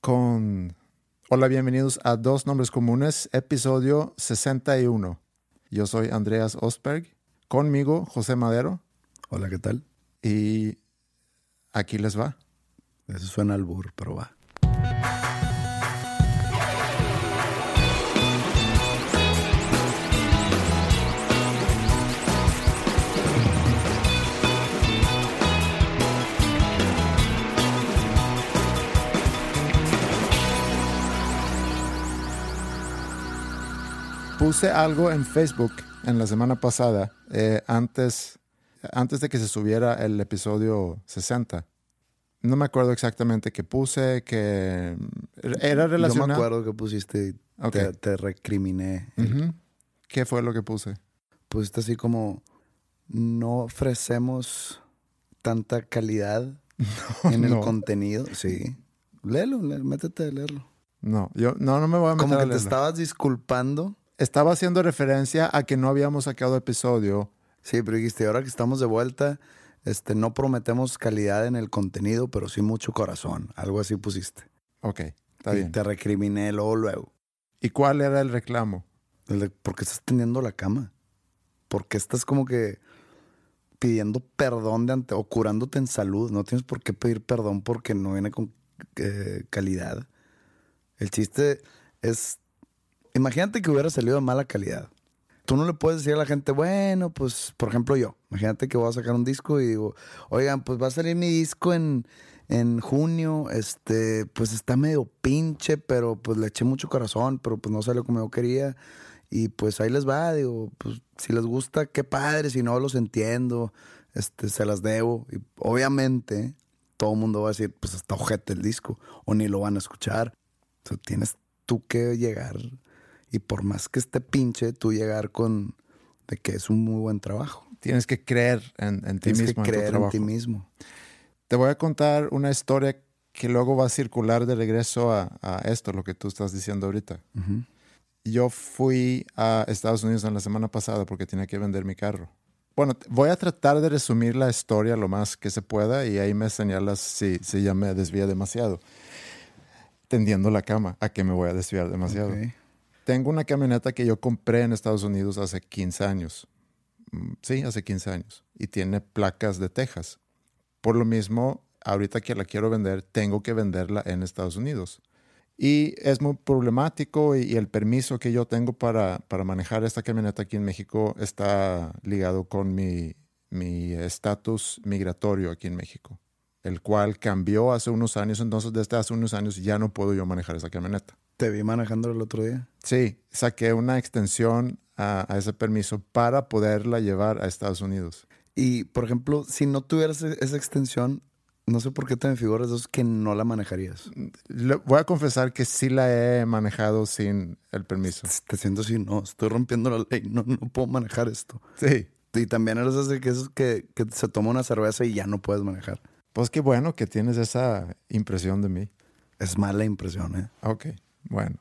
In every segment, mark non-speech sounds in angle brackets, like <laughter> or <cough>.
Con... Hola, bienvenidos a Dos Nombres Comunes, episodio 61. Yo soy Andreas Osberg. Conmigo, José Madero. Hola, ¿qué tal? Y aquí les va. Eso suena al burro, pero va. Puse algo en Facebook en la semana pasada, eh, antes, antes de que se subiera el episodio 60. No me acuerdo exactamente qué puse, que era Yo me relacionado. acuerdo que pusiste, Ok. te, te recriminé. ¿Qué fue lo que puse? Pusiste así como, no ofrecemos tanta calidad <laughs> en el no. contenido. Sí. Léelo, lé- métete a leerlo. No, yo no, no me voy a meter Como a que te estabas disculpando. Estaba haciendo referencia a que no habíamos sacado episodio. Sí, pero dijiste, ahora que estamos de vuelta, este, no prometemos calidad en el contenido, pero sí mucho corazón. Algo así pusiste. Ok, está y bien. te recriminé luego, luego. ¿Y cuál era el reclamo? El de, ¿Por qué estás tendiendo la cama? ¿Por qué estás como que pidiendo perdón de ante, o curándote en salud? No tienes por qué pedir perdón porque no viene con eh, calidad. El chiste es, imagínate que hubiera salido de mala calidad. Tú no le puedes decir a la gente, bueno, pues, por ejemplo, yo. Imagínate que voy a sacar un disco y digo, oigan, pues va a salir mi disco en, en junio. Este, pues está medio pinche, pero pues le eché mucho corazón, pero pues no salió como yo quería. Y pues ahí les va, digo, pues si les gusta, qué padre, si no los entiendo, este, se las debo. Y obviamente todo el mundo va a decir, pues está ojete el disco, o ni lo van a escuchar. O sea, tienes tú que llegar, y por más que esté pinche, tú llegar con de que es un muy buen trabajo. Tienes que creer en, en ti Tienes mismo, que en tu creer en ti mismo. Te voy a contar una historia que luego va a circular de regreso a, a esto, lo que tú estás diciendo ahorita. Yo fui a Estados Unidos en la semana pasada porque tenía que vender mi carro. Bueno, voy a tratar de resumir la historia lo más que se pueda y ahí me señalas si, si ya me desvía demasiado. Tendiendo la cama, ¿a qué me voy a desviar demasiado? Ok. Tengo una camioneta que yo compré en Estados Unidos hace 15 años. Mm, Sí, hace 15 años. Y tiene placas de Texas. Por lo mismo, ahorita que la quiero vender, tengo que venderla en Estados Unidos. Y es muy problemático y, el permiso que yo tengo para, para manejar esta camioneta aquí en México está ligado con mi mi estatus migratorio aquí en México, el cual cambió hace unos años. Entonces, desde hace unos años ya no puedo yo manejar esa camioneta. Te vi manejando el otro día. Sí, saqué una extensión a, a ese permiso para poderla llevar a Estados Unidos. Y, por ejemplo, si no tuvieras e- esa extensión, no sé por qué te me figuras dos que no la manejarías. Le- voy a confesar que sí la he manejado sin el permiso. Te siento así, no, estoy rompiendo la ley, no, no puedo manejar esto. Sí. Y también eres ese que, esos que, que se toma una cerveza y ya no puedes manejar. Pues qué bueno que tienes esa impresión de mí. Es mala impresión, ¿eh? Ok, bueno.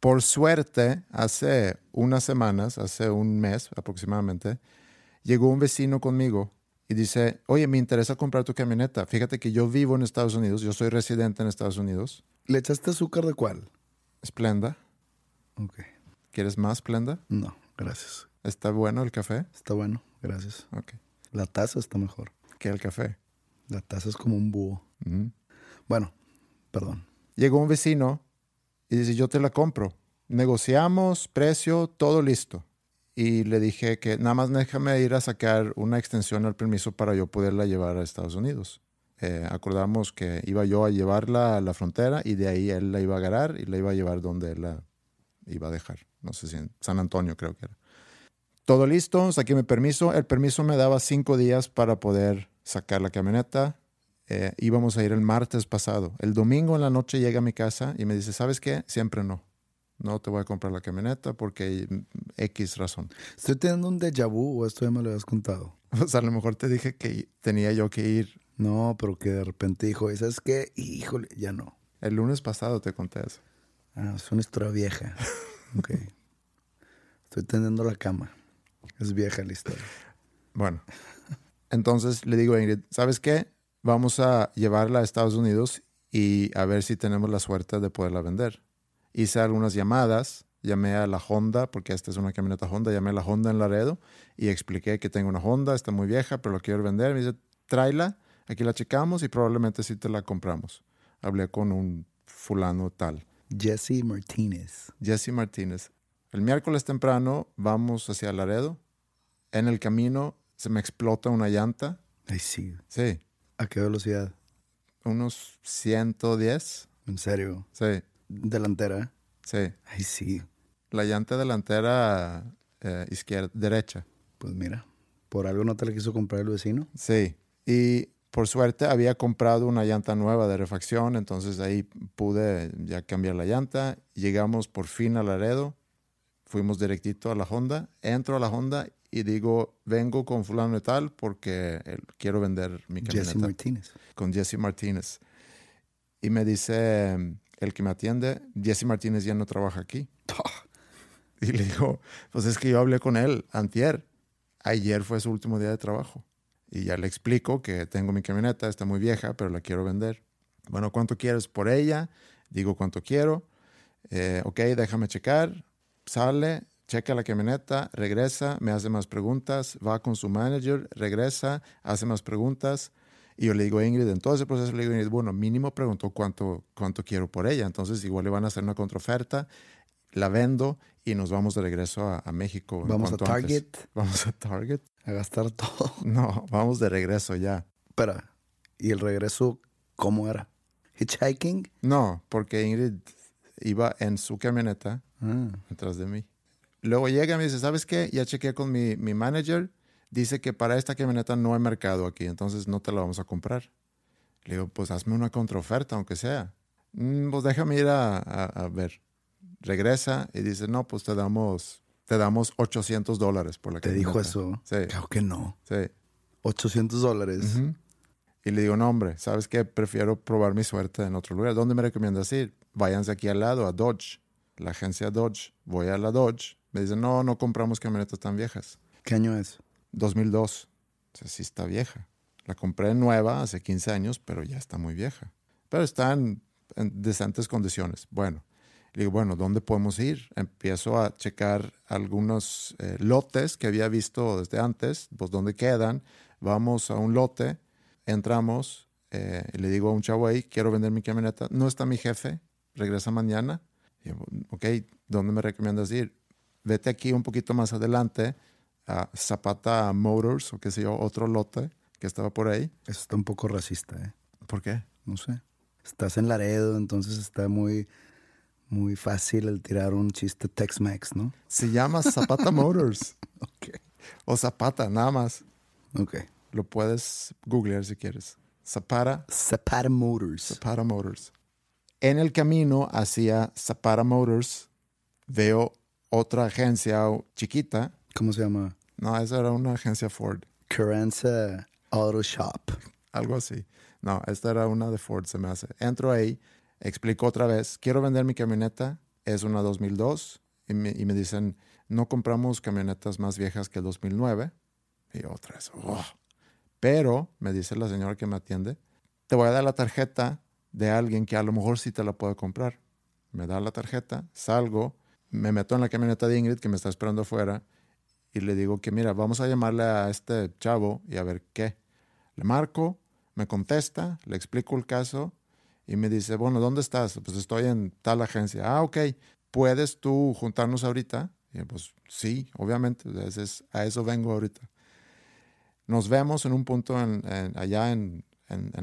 Por suerte, hace unas semanas, hace un mes aproximadamente, llegó un vecino conmigo y dice, oye, me interesa comprar tu camioneta. Fíjate que yo vivo en Estados Unidos, yo soy residente en Estados Unidos. ¿Le echaste azúcar de cuál? Splenda. Ok. ¿Quieres más Splenda? No, gracias. ¿Está bueno el café? Está bueno, gracias. Ok. La taza está mejor. ¿Qué el café? La taza es como un búho. Bueno, perdón. Llegó un vecino y dice, yo te la compro. Negociamos, precio, todo listo. Y le dije que nada más déjame ir a sacar una extensión al permiso para yo poderla llevar a Estados Unidos. Eh, acordamos que iba yo a llevarla a la frontera y de ahí él la iba a agarrar y la iba a llevar donde él la iba a dejar. No sé si en San Antonio creo que era. Todo listo, saqué mi permiso. El permiso me daba cinco días para poder sacar la camioneta. Eh, íbamos a ir el martes pasado. El domingo en la noche llega a mi casa y me dice, ¿sabes qué? Siempre no. No te voy a comprar la camioneta porque mm, X razón. Estoy teniendo un déjà vu o esto ya me lo habías contado. <laughs> O sea, a lo mejor te dije que tenía yo que ir. No, pero que de repente dijo, ¿y ¿sabes qué? Híjole, ya no. El lunes pasado te conté eso. Ah, es una historia vieja. <laughs> Ok. Estoy tendiendo la cama. Es vieja la historia. Bueno, entonces le digo a Ingrid, ¿sabes qué? Vamos a llevarla a Estados Unidos y a ver si tenemos la suerte de poderla vender. Hice algunas llamadas, llamé a la Honda, porque esta es una camioneta Honda, llamé a la Honda en Laredo y expliqué que tengo una Honda, está muy vieja, pero la quiero vender. Me dice, tráela, aquí la checamos y probablemente sí te la compramos. Hablé con un fulano tal. Jesse Martínez. Jesse Martínez. El miércoles temprano vamos hacia Laredo. En el camino se me explota una llanta. Ay, sí. Sí, ¿A qué velocidad? unos 110. En serio. Sí, Delantera. sí. Ay, sí. La llanta delantera eh, izquierda, derecha. Pues mira, por algo no te la quiso comprar el vecino. Sí. Y por suerte había comprado una llanta nueva de refacción, entonces ahí pude ya cambiar la llanta. Llegamos por fin a Laredo. Fuimos directito a la Honda. Entro a la Honda y digo, vengo con fulano de tal porque eh, quiero vender mi camioneta. Jesse Martínez. con Jesse Martínez. Y me dice mm, el que me atiende, Jesse Martínez ya no trabaja aquí. <laughs> Y le digo, pues es que yo hablé con él antier. Ayer fue su último día de trabajo. Y ya le explico que tengo mi camioneta, está muy vieja, pero la quiero vender. Bueno, ¿cuánto quieres por ella? Digo cuánto quiero. Eh, ok, déjame checar. Sale, checa la camioneta, regresa, me hace más preguntas, va con su manager, regresa, hace más preguntas. Y yo le digo a Ingrid, en todo ese proceso le digo a Ingrid, bueno, mínimo preguntó cuánto, cuánto quiero por ella. Entonces igual le van a hacer una contraoferta, la vendo y nos vamos de regreso a, a México. Vamos a antes. Target. <laughs> Vamos a Target. A gastar todo. <laughs> No, vamos de regreso ya. Espera. ¿Y el regreso cómo era? ¿Hitchhiking? No, porque Ingrid iba en su camioneta Ah, detrás de mí. Luego llega y me dice, ¿sabes qué? Ya chequeé con mi, mi manager. Dice que para esta camioneta no hay mercado aquí, entonces no te la vamos a comprar. Le digo, pues hazme una contraoferta, aunque sea. "Mm, pues déjame ir a, a- a ver. Regresa y dice, no, pues te damos, te damos 800 dólares por la ¿Te camioneta. dijo eso? Sí, Claro que no. sí. 800 dólares. Y le digo, no, hombre, ¿sabes qué? Prefiero probar mi suerte en otro lugar. ¿Dónde me recomiendas ir? Váyanse aquí al lado, a Dodge, la agencia Dodge. Voy a la Dodge. Me dicen, no, no compramos camionetas tan viejas. ¿Qué año es? 2002. O sea, sí está vieja. La compré nueva hace 15 años, pero ya está muy vieja. Pero está en, en decentes condiciones. Bueno, le digo, bueno, ¿dónde podemos ir? Empiezo a checar algunos eh, lotes que había visto desde antes, pues dónde quedan. Vamos a un lote, entramos, eh, y le digo a un chavo ahí, quiero vender mi camioneta. No está mi jefe, regresa mañana. Y ok, ¿dónde me recomiendas ir? Vete aquí un poquito más adelante a Zapata Motors o qué sé yo, otro lote que estaba por ahí. Eso está un poco racista, ¿eh? ¿Por qué? No sé. Estás en Laredo, entonces está muy, muy fácil el tirar un chiste Tex-Mex, ¿no? Se llama Zapata Motors <laughs> Ok. o Zapata, nada más. Ok. Lo puedes googlear si quieres. Zapata, Zapata Motors. Zapata Motors. En el camino hacia Zapata Motors veo otra agencia chiquita. ¿Cómo se llama? No, esa era una agencia Ford. Carranza Auto Shop. algo así. No, esta era una de Ford, se me hace. Entro ahí, explico otra vez, quiero vender mi camioneta, es una 2002, y me, y me dicen, no compramos camionetas más viejas que el 2009. Y otra vez, "Oh". pero, me dice la señora que me atiende, te voy a dar la tarjeta de alguien que a lo mejor sí te la puede comprar. Me da la tarjeta, salgo, me meto en la camioneta de Ingrid que me está esperando afuera y le digo que, mira, vamos a llamarle a este chavo y a ver qué. Le marco, me contesta, le explico el caso y me dice, bueno, ¿dónde estás? Pues estoy en tal agencia. Ah, ok, ¿puedes tú juntarnos ahorita? Y pues sí, obviamente, a eso vengo ahorita. Nos vemos en un punto allá en,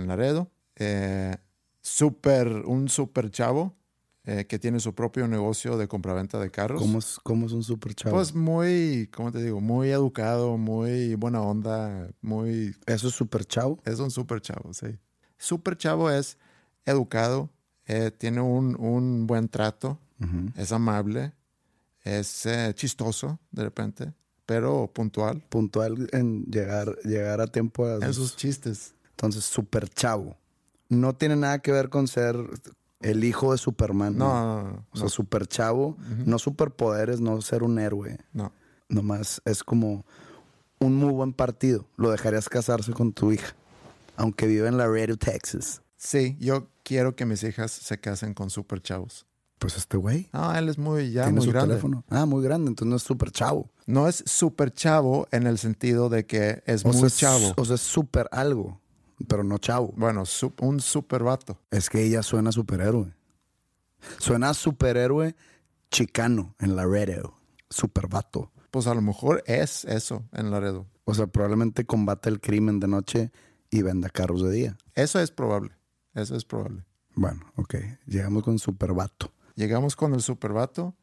Laredo. Eh, super, un super chavo eh, que tiene su propio negocio de compraventa de carros. ¿Cómo es, cómo es un super chavo? Pues muy, ¿cómo te digo? Muy educado, muy buena onda, muy... ¿Eso es super chavo? Es un super chavo, sí. Super chavo es educado, eh, tiene un, buen trato, es amable, es eh, chistoso de repente, pero puntual. Puntual en llegar, llegar a tiempo a... En sus chistes. Entonces, super chavo. No tiene nada que ver con ser el hijo de Superman. No, no, no. O sea, super chavo, no superpoderes, no ser un héroe. No. Nomás es como un muy buen partido. Lo dejarías casarse con tu hija, aunque vive en Laredo, Texas. Sí, yo quiero que mis hijas se casen con super chavos. Pues este güey. Ah, él es muy ya muy grande. Teléfono? Ah, muy grande, entonces no es super chavo. No es super chavo en el sentido de que es muy chavo. O sea, es super algo pero no chavo. Bueno, un super vato. Es que ella suena superhéroe. Suena superhéroe chicano en Laredo. Super vato. Pues a lo mejor es eso en Laredo. O sea, probablemente combate el crimen de noche y venda carros de día. Eso es probable. Eso es probable. Bueno, ok. Llegamos con super vato. Llegamos con el super vato.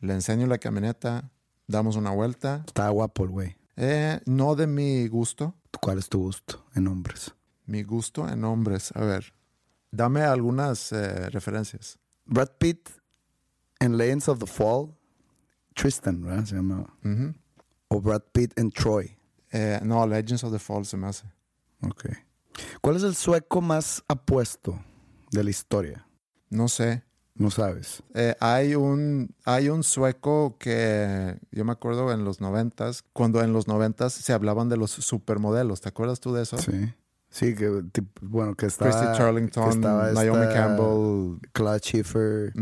Le enseño la camioneta. Damos una vuelta. Está guapo el güey. Eh, no de mi gusto. ¿Cuál es tu gusto en hombres? Mi gusto en hombres. A ver, dame algunas eh, referencias. Brad Pitt en Legends of the Fall. Tristan, ¿verdad? Se llama. O Brad Pitt en Troy. Eh, no, Legends of the Fall se me hace. Ok. ¿Cuál es el sueco más apuesto de la historia? No sé. No sabes. Eh, hay, un, hay un sueco que yo me acuerdo en los noventas, cuando en los noventas se hablaban de los supermodelos. ¿Te acuerdas tú de eso? Sí. Sí, que bueno, que estaba. Christy Charlington, Naomi Campbell. Claude Schiffer.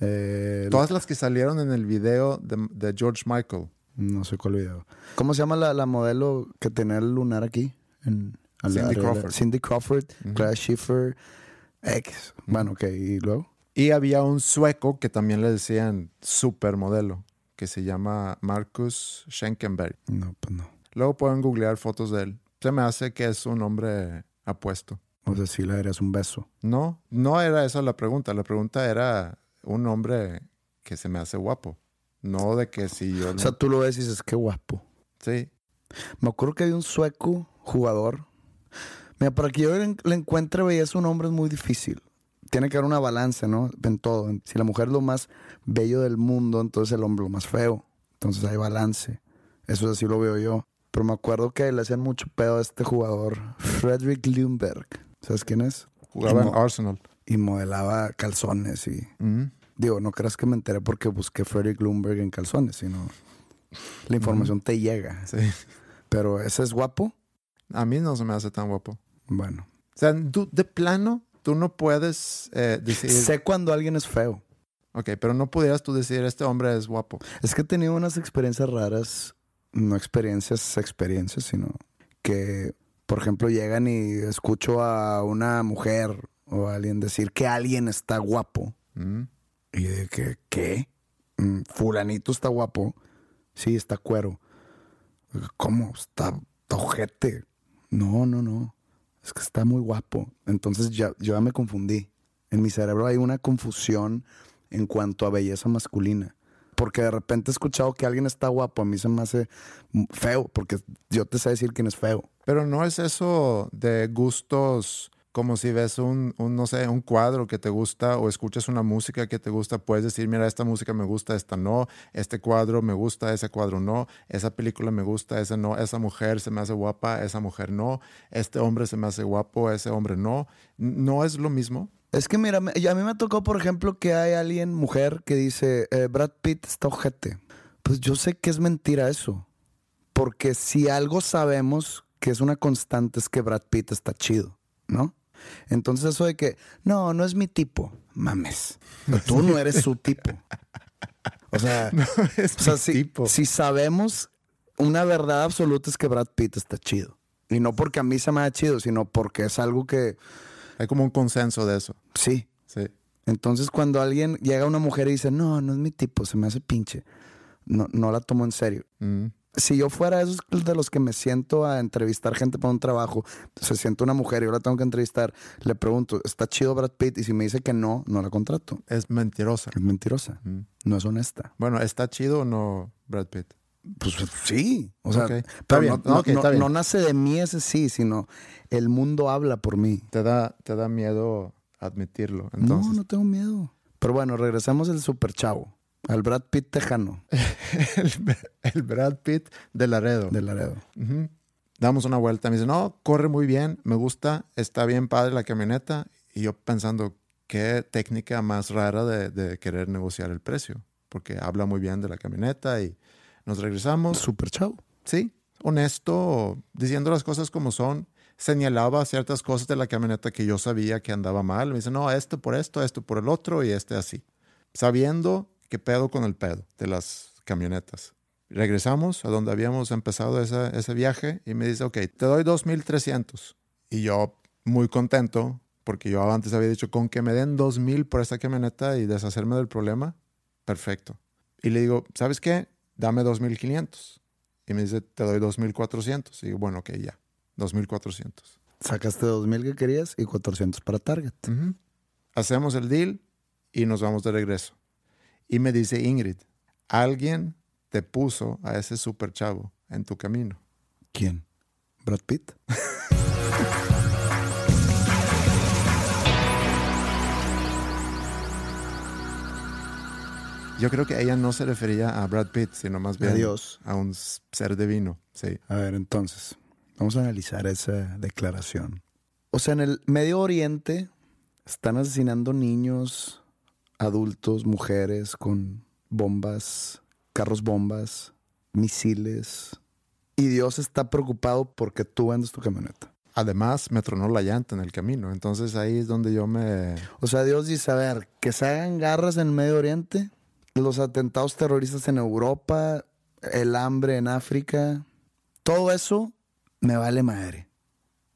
Eh, Todas las que salieron en el video de, George Michael. No sé cuál video. ¿Cómo se llama la, modelo que tenía el lunar aquí? En, Cindy Crawford. Cindy Crawford, Claude Schiffer, X. Bueno, ok, y luego. Y había un sueco que también le decían supermodelo, que se llama Marcus Schenkenberg. No, pues no. Luego pueden googlear fotos de él. Se me hace que es un hombre apuesto. O sea, si le darías un beso. No, no era esa la pregunta. La pregunta era un hombre que se me hace guapo. No de que si yo... O sea, tú lo ves y dices, qué guapo. Sí. Me acuerdo que hay un sueco jugador. Mira, para que yo le encuentre belleza un hombre es muy difícil tiene que haber una balance, ¿no? En todo. Si la mujer es lo más bello del mundo, entonces el hombre lo más feo. Entonces hay balance. Eso así lo veo yo. Pero me acuerdo que le hacían mucho pedo a este jugador, Frederick Lundberg. ¿Sabes quién es? Jugaba en Arsenal. Y modelaba calzones y... Digo, no creas que me enteré porque busqué Frederick Lundberg en calzones, sino... La información te llega. Sí. Pero ese es guapo. A mí no se me hace tan guapo. Bueno. O sea, de plano, tú no puedes eh, decir... Sé cuando alguien es feo. Ok, pero no pudieras tú decir, este hombre es guapo. Es que he tenido unas experiencias raras, no experiencias, experiencias, sino que, por ejemplo, llegan y escucho a una mujer o a alguien decir que alguien está guapo. Mm. Y de que, ¿qué? Mm, fulanito está guapo. Sí, está cuero. ¿Cómo? Está, está ojete. No, no, no es que está muy guapo. Entonces ya, yo ya me confundí. En mi cerebro hay una confusión en cuanto a belleza masculina. Porque de repente he escuchado que alguien está guapo, a mí se me hace feo, porque yo te sé decir quién es feo. Pero no es eso de gustos como si ves un, no sé, un cuadro que te gusta o escuchas una música que te gusta, puedes decir, mira, esta música me gusta, esta no, este cuadro me gusta, ese cuadro no, esa película me gusta, esa no, esa mujer se me hace guapa, esa mujer no, este hombre se me hace guapo, ese hombre no. ¿No es lo mismo? Es que mira, a mí me tocó, por ejemplo, que hay alguien, mujer, que dice, eh, Brad Pitt está ojete. Pues yo sé que es mentira eso. Porque si algo sabemos que es una constante es que Brad Pitt está chido, ¿no? Entonces eso de que, no, no es mi tipo, mames. Tú no eres su tipo. O sea, <laughs> es o sea si, tipo. si sabemos una verdad absoluta es que Brad Pitt está chido. Y no porque a mí se me ha chido, sino porque es algo que Hay como un consenso de eso. sí. Sí. Entonces cuando alguien llega a una mujer y dice, no, no es mi tipo, se me hace pinche, no, no la tomo en serio. Mm. Si yo fuera esos de los que me siento a entrevistar gente para un trabajo, se siente una mujer y yo la tengo que entrevistar, le pregunto, ¿está chido Brad Pitt? Y si me dice que no, no la contrato. Es mentirosa. Es mentirosa, Mm. no es honesta. Bueno, ¿está chido o no Brad Pitt? Pues sí, o sea, Ok. Está pero bien, no, nace de mí ese sí, sino el mundo habla por mí. ¿Te da, te da miedo admitirlo? Entonces, No, no tengo miedo. Pero bueno, regresamos al super chavo, al Brad Pitt tejano <laughs> el, el Brad Pitt de Laredo. de Laredo. Damos una vuelta. Me dice, no, corre muy bien, me gusta, está bien padre la camioneta. Y yo pensando, qué técnica más rara de, de querer negociar el precio. Porque habla muy bien de la camioneta y nos regresamos. Super chavo. Sí, honesto, diciendo las cosas como son. Señalaba ciertas cosas de la camioneta que yo sabía que andaba mal. Me dice, no, esto por esto, esto por el otro y este así. Sabiendo qué pedo con el pedo de las camionetas. Regresamos a donde habíamos empezado ese, ese viaje y me dice, ok, te doy 2.300. Y yo muy contento porque yo antes había dicho, con que me den 2.000 por esta camioneta y deshacerme del problema, perfecto. Y le digo, ¿sabes qué? Dame 2.500. Y me dice, te doy 2.400. Y digo, bueno, ok, ya, 2.400. Sacaste 2000 que querías y 400 para Target. Hacemos el deal y nos vamos de regreso. Y me dice Ingrid, alguien te puso a ese super chavo en tu camino. ¿Quién? Brad Pitt. Yo creo que ella no se refería a Brad Pitt, sino más bien A Dios. a un ser divino. Sí. A ver, entonces, vamos a analizar esa declaración. O sea, en el Medio Oriente están asesinando niños, adultos, mujeres con bombas, carros bombas, misiles. Y Dios está preocupado porque tú vendes tu camioneta. Además, me tronó la llanta en el camino. Entonces ahí es donde yo me... O sea, Dios dice, a ver, que se hagan garras en el Medio Oriente, los atentados terroristas en Europa, el hambre en África, todo eso me vale madre.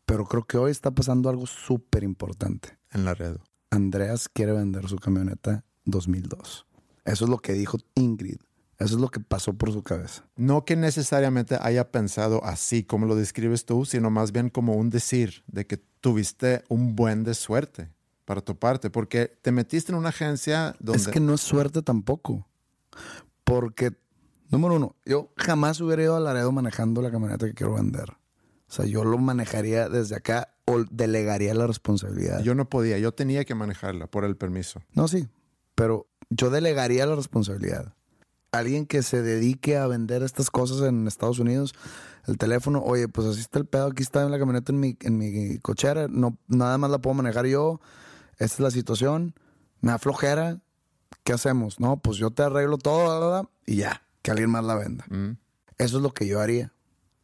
Pero creo que hoy está pasando algo súper importante. En la red. Andreas quiere vender su camioneta 2002. Eso es lo que dijo Ingrid. Eso es lo que pasó por su cabeza. No que necesariamente haya pensado así como lo describes tú, sino más bien como un decir de que tuviste un buen de suerte para tu parte, porque te metiste en una agencia donde... Es que no es suerte tampoco. Porque, número uno, yo jamás hubiera ido a Laredo manejando la camioneta que quiero vender. O sea, yo lo manejaría desde acá o delegaría la responsabilidad. Yo no podía, yo tenía que manejarla por el permiso. No, sí, pero yo delegaría la responsabilidad. Alguien que se dedique a vender estas cosas en Estados Unidos, el teléfono, oye, pues así está el pedo, aquí está la camioneta en mi, en mi cochera, no, nada más la puedo manejar yo, esta es la situación, me da flojera, ¿qué hacemos? No, pues yo te arreglo todo bla, bla, bla, y ya, que alguien más la venda. Mm. Eso es lo que yo haría.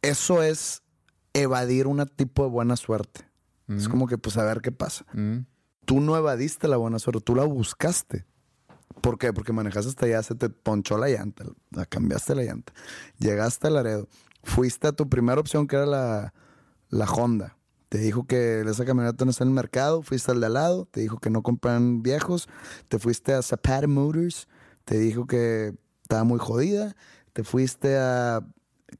Eso es evadir un tipo de buena suerte. Es como que, pues, a ver qué pasa. Mm. Tú no evadiste la buena suerte, tú la buscaste. ¿Por qué? Porque manejaste hasta allá, se te ponchó la llanta, la cambiaste la llanta. Llegaste a Laredo, fuiste a tu primera opción que era la, la Honda. Te dijo que esa camioneta no está en el mercado, fuiste al de al lado, te dijo que no compran viejos, te fuiste a Zapata Motors, te dijo que estaba muy jodida, te fuiste a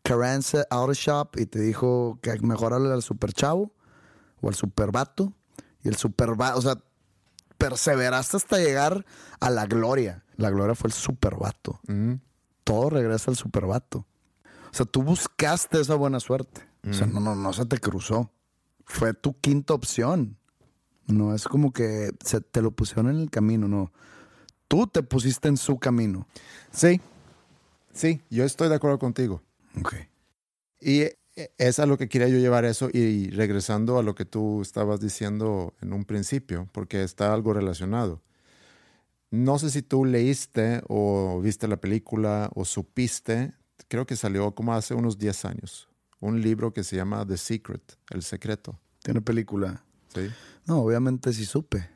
Carranza Auto Shop y te dijo que mejorarle al super chavo o al super vato. Y el super vato, o sea, perseveraste hasta llegar a la gloria. La gloria fue el super vato. Mm. Todo regresa al super vato. O sea, tú buscaste esa buena suerte. O sea, no, no, no se te cruzó. Fue tu quinta opción. No es como que se te lo pusieron en el camino, no. Tú te pusiste en su camino. Sí, sí, yo estoy de acuerdo contigo. Ok. Y es a lo que quería yo llevar eso y regresando a lo que tú estabas diciendo en un principio, porque está algo relacionado. No sé si tú leíste o viste la película o supiste, creo que salió como hace unos 10 años, un libro que se llama The Secret, El Secreto. Tiene película. ¿sí? No, obviamente sí supe.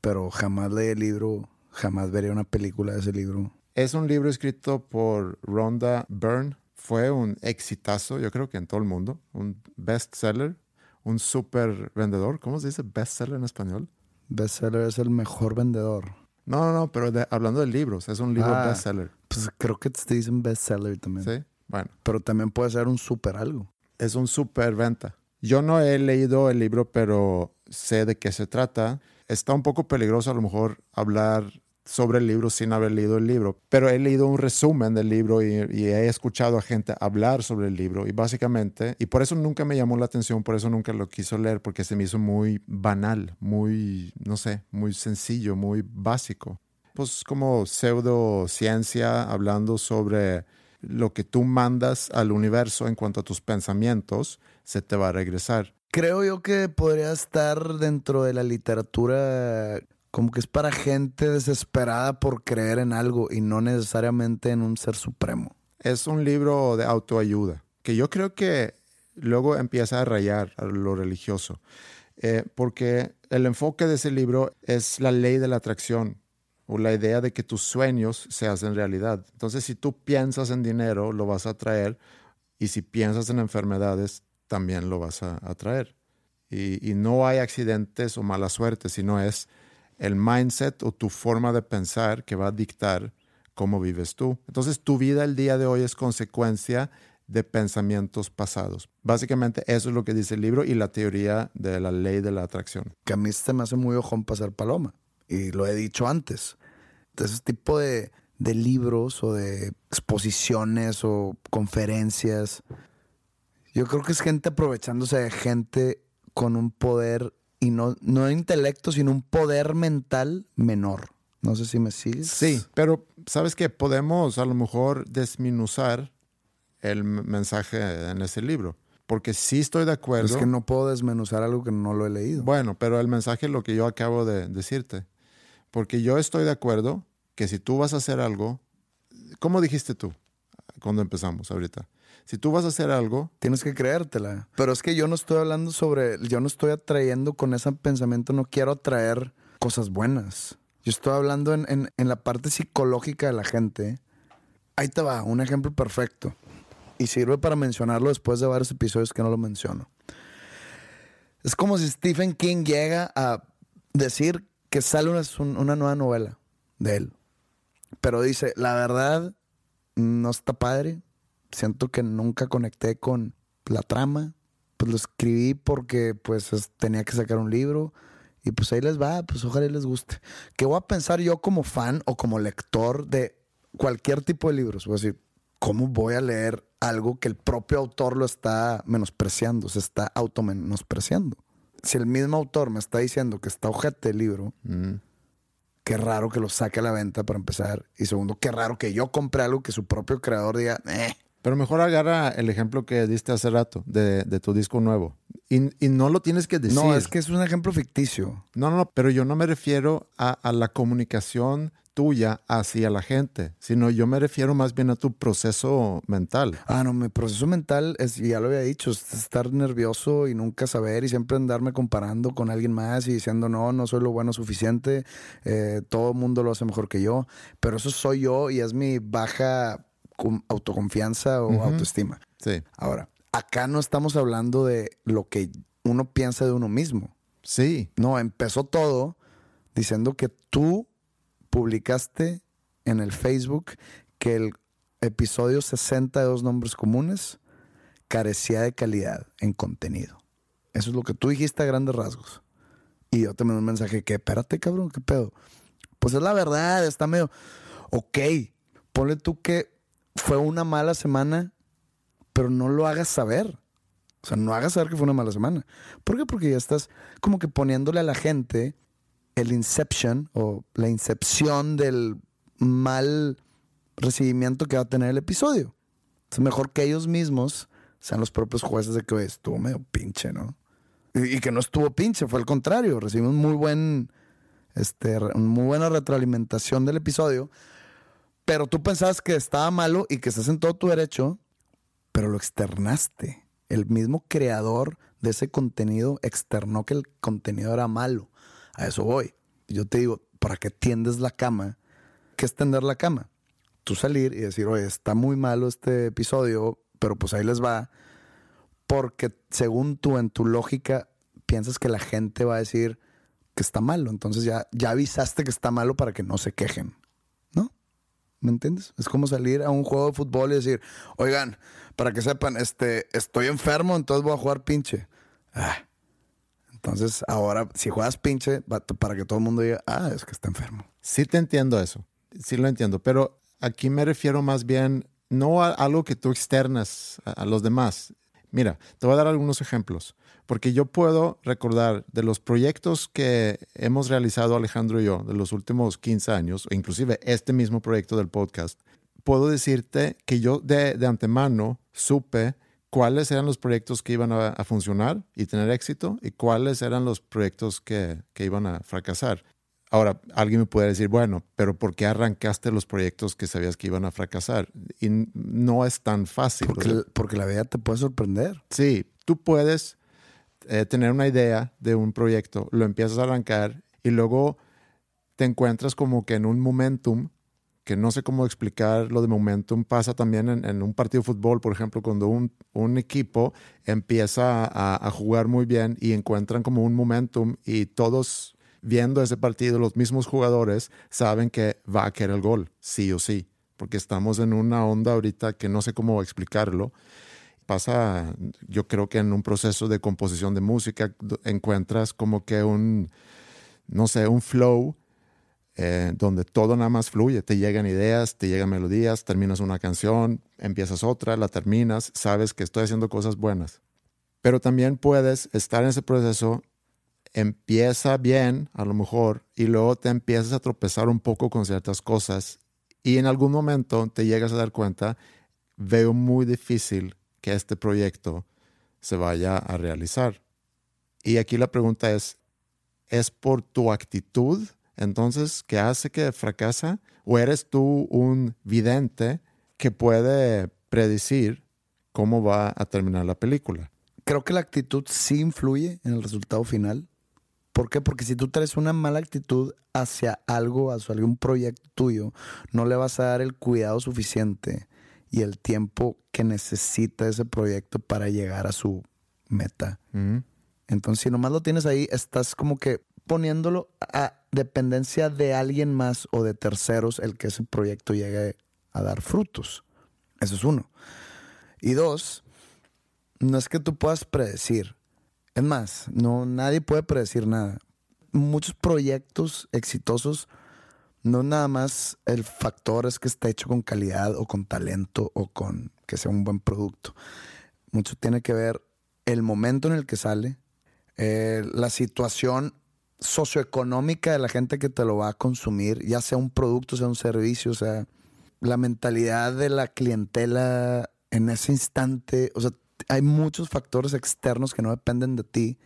Pero jamás leí el libro, jamás vería una película de ese libro. Es un libro escrito por Rhonda Byrne. Fue un exitazo, yo creo que en todo el mundo. Un bestseller, un super vendedor. ¿Cómo se dice bestseller en español? Bestseller es el mejor vendedor. No, no, no, pero de- hablando de libros, es un libro Ah. bestseller. Pues creo que te dicen bestseller también. ¿Sí? Bueno, Pero también puede ser un super algo. es un super venta. Yo no he leído el libro, pero sé de qué se trata. Está un poco peligroso a lo mejor hablar sobre el libro sin haber leído el libro, pero he leído un resumen del libro y, he escuchado a gente hablar sobre el libro y básicamente, y por eso nunca me llamó la atención, por eso nunca lo quiso leer, porque se me hizo muy banal, muy, no sé, muy sencillo, muy básico. Pues como pseudociencia hablando sobre lo que tú mandas al universo en cuanto a tus pensamientos, se te va a regresar. Creo yo que podría estar dentro de la literatura como que es para gente desesperada por creer en algo y no necesariamente en un ser supremo. Es un libro de autoayuda, que yo creo que luego empieza a rayar a lo religioso, eh, porque el enfoque de ese libro es la ley de la atracción o la idea de que tus sueños se hacen realidad. Entonces, si tú piensas en dinero, lo vas a atraer, y si piensas en enfermedades, también lo vas a atraer. Y, y no hay accidentes o mala suerte, sino es el mindset o tu forma de pensar que va a dictar cómo vives tú. Entonces tu vida el día de hoy es consecuencia de pensamientos pasados. Básicamente eso es lo que dice el libro y la teoría de la ley de la atracción. Que a mí se me hace muy ojón pasar paloma. Y lo he dicho antes. De ese tipo de, de libros o de exposiciones o conferencias. Yo creo que es gente aprovechándose de gente con un poder, y no, no intelecto, sino un poder mental menor. No sé si me sigues. Sí, pero sabes que podemos a lo mejor desminuzar el mensaje en ese libro, porque sí estoy de acuerdo. Es que no puedo desmenuzar algo que no lo he leído. Bueno, pero el mensaje es lo que yo acabo de decirte. Porque yo estoy de acuerdo que si tú vas a hacer algo, ¿cómo dijiste tú cuando empezamos ahorita? Si tú vas a hacer algo, Tienes que creértela. Pero es que yo no estoy hablando sobre, yo no estoy atrayendo con ese pensamiento, no quiero atraer cosas buenas. Yo estoy hablando en, en- en la parte psicológica de la gente. Ahí te va, un ejemplo perfecto. Y sirve para mencionarlo después de varios episodios que no lo menciono. Es como si Stephen King llega a decir que sale una, una nueva novela de él. Pero dice, la verdad, no está padre. Siento que nunca conecté con la trama. Pues lo escribí porque pues es- tenía que sacar un libro. Y pues ahí les va, pues ojalá y les guste. ¿Qué voy a pensar yo como fan o como lector de cualquier tipo de libros? Voy a decir, ¿cómo voy a leer algo que el propio autor lo está menospreciando? Se está auto-menospreciando. Si el mismo autor me está diciendo que está ojete el libro, mm, qué raro que lo saque a la venta para empezar. Y segundo, qué raro que yo compre algo que su propio creador diga, eh. Pero mejor agarra el ejemplo que diste hace rato de, de tu disco nuevo. Y, y no lo tienes que decir. No, es que es un ejemplo ficticio. No, no, no, pero yo no me refiero a, a la comunicación tuya hacia la gente, sino yo me refiero más bien a tu proceso mental. Ah, no, mi proceso mental es, ya lo había dicho, es estar nervioso y nunca saber y siempre andarme comparando con alguien más y diciendo, no, no soy lo bueno suficiente, eh, todo el mundo lo hace mejor que yo, pero eso soy yo y es mi baja autoconfianza o autoestima. Sí, Ahora, acá no estamos hablando de lo que uno piensa de uno mismo. sí, No, empezó todo diciendo que tú publicaste en el Facebook que el episodio 60 de Dos Nombres Comunes carecía de calidad en contenido. Eso es lo que tú dijiste a grandes rasgos. Y yo te mandé un mensaje que, espérate, cabrón, ¿qué pedo? Pues es la verdad, está medio... Ok, ponle tú que fue una mala semana, pero no lo hagas saber. O sea, no hagas saber que fue una mala semana. ¿Por qué? Porque ya estás como que poniéndole a la gente el inception o la incepción del mal recibimiento que va a tener el episodio. Es mejor que ellos mismos sean los propios jueces de que "Oye, estuvo medio pinche, ¿no? Y, que no estuvo pinche, fue al contrario. Recibimos muy buen, este, muy buena retroalimentación del episodio. Pero tú pensabas que estaba malo y que estás en todo tu derecho, pero lo externaste. El mismo creador de ese contenido externó que el contenido era malo. A eso voy. Yo te digo, ¿para qué tiendes la cama? ¿Qué es tender la cama? tú salir y decir, oye, está muy malo este episodio, pero pues ahí les va. Porque según tú, en tu lógica, piensas que la gente va a decir que está malo. Entonces ya, ya avisaste que está malo para que no se quejen. ¿Me entiendes? Es como salir a un juego de fútbol y decir, oigan, para que sepan, este, estoy enfermo, entonces voy a jugar pinche. Ah. Entonces, ahora, si juegas pinche, para que todo el mundo diga, ah, es que está enfermo. Sí te entiendo eso. Sí lo entiendo. Pero aquí me refiero más bien no a algo que tú externas a, los demás. Mira, te voy a dar algunos ejemplos, porque yo puedo recordar de los proyectos que hemos realizado Alejandro y yo de los últimos 15 años, o inclusive este mismo proyecto del podcast, puedo decirte que yo de, de antemano supe cuáles eran los proyectos que iban a, funcionar y tener éxito y cuáles eran los proyectos que, que, iban a fracasar. Ahora, alguien me puede decir, bueno, pero ¿por qué arrancaste los proyectos que sabías que iban a fracasar? Y no es tan fácil. Porque, porque la vida te puede sorprender. Sí, tú puedes eh, tener una idea de un proyecto, lo empiezas a arrancar y luego te encuentras como que en un momentum que no sé cómo explicar lo de momentum, pasa también en, un partido de fútbol, por ejemplo, cuando un, un equipo empieza a, a, jugar muy bien y encuentran como un momentum y todos viendo ese partido, los mismos jugadores saben que va a querer el gol, sí o sí, porque estamos en una onda ahorita que no sé cómo explicarlo. Pasa, yo creo que en un proceso de composición de música encuentras como que un, no sé, un flow eh, donde todo nada más fluye, te llegan ideas, te llegan melodías, terminas una canción, empiezas otra, la terminas, sabes que estoy haciendo cosas buenas. Pero también puedes estar en ese proceso, empieza bien a lo mejor y luego te empiezas a tropezar un poco con ciertas cosas y en algún momento te llegas a dar cuenta, veo muy difícil que este proyecto se vaya a realizar. Y aquí la pregunta es, ¿es por tu actitud? entonces, ¿qué hace que fracasa? ¿O eres tú un vidente que puede predecir cómo va a terminar la película? Creo que la actitud sí influye en el resultado final. ¿Por qué? Porque si tú traes una mala actitud hacia algo, hacia algún proyecto tuyo, no le vas a dar el cuidado suficiente y el tiempo que necesita ese proyecto para llegar a su meta. Entonces, si nomás lo tienes ahí, estás como que poniéndolo a dependencia de alguien más o de terceros el que ese proyecto llegue a dar frutos. Eso es uno. Y dos, no es que tú puedas predecir. Es más, no, nadie puede predecir nada. Muchos proyectos exitosos, no nada más el factor es que está hecho con calidad o con talento o con que sea un buen producto. Mucho tiene que ver el momento en el que sale, eh, la situación socioeconómica de la gente que te lo va a consumir, ya sea un producto, sea un servicio, o sea, la mentalidad de la clientela en ese instante, o sea, hay muchos factores externos que no dependen de ti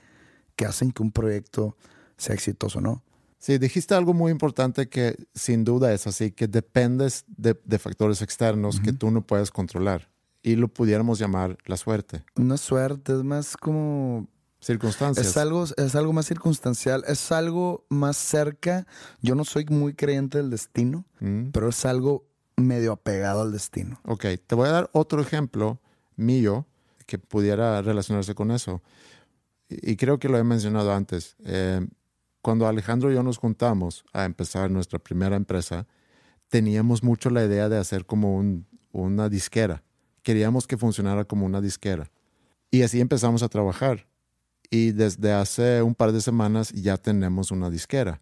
que hacen que un proyecto sea exitoso, ¿no? Sí, dijiste algo muy importante que sin duda es así, que dependes de, factores externos que tú no puedes controlar. Y lo pudiéramos llamar la suerte. No es suerte, es más como circunstancias. Es algo, es algo más circunstancial, es algo más cerca. Yo no soy muy creyente del destino, mm. pero es algo medio apegado al destino. Ok, te voy a dar otro ejemplo mío que pudiera relacionarse con eso. Y, creo que lo he mencionado antes. Eh, cuando Alejandro y yo nos juntamos a empezar nuestra primera empresa, teníamos mucho la idea de hacer como una disquera. Queríamos que funcionara como una disquera. Y así empezamos a trabajar y desde hace un par de semanas ya tenemos una disquera.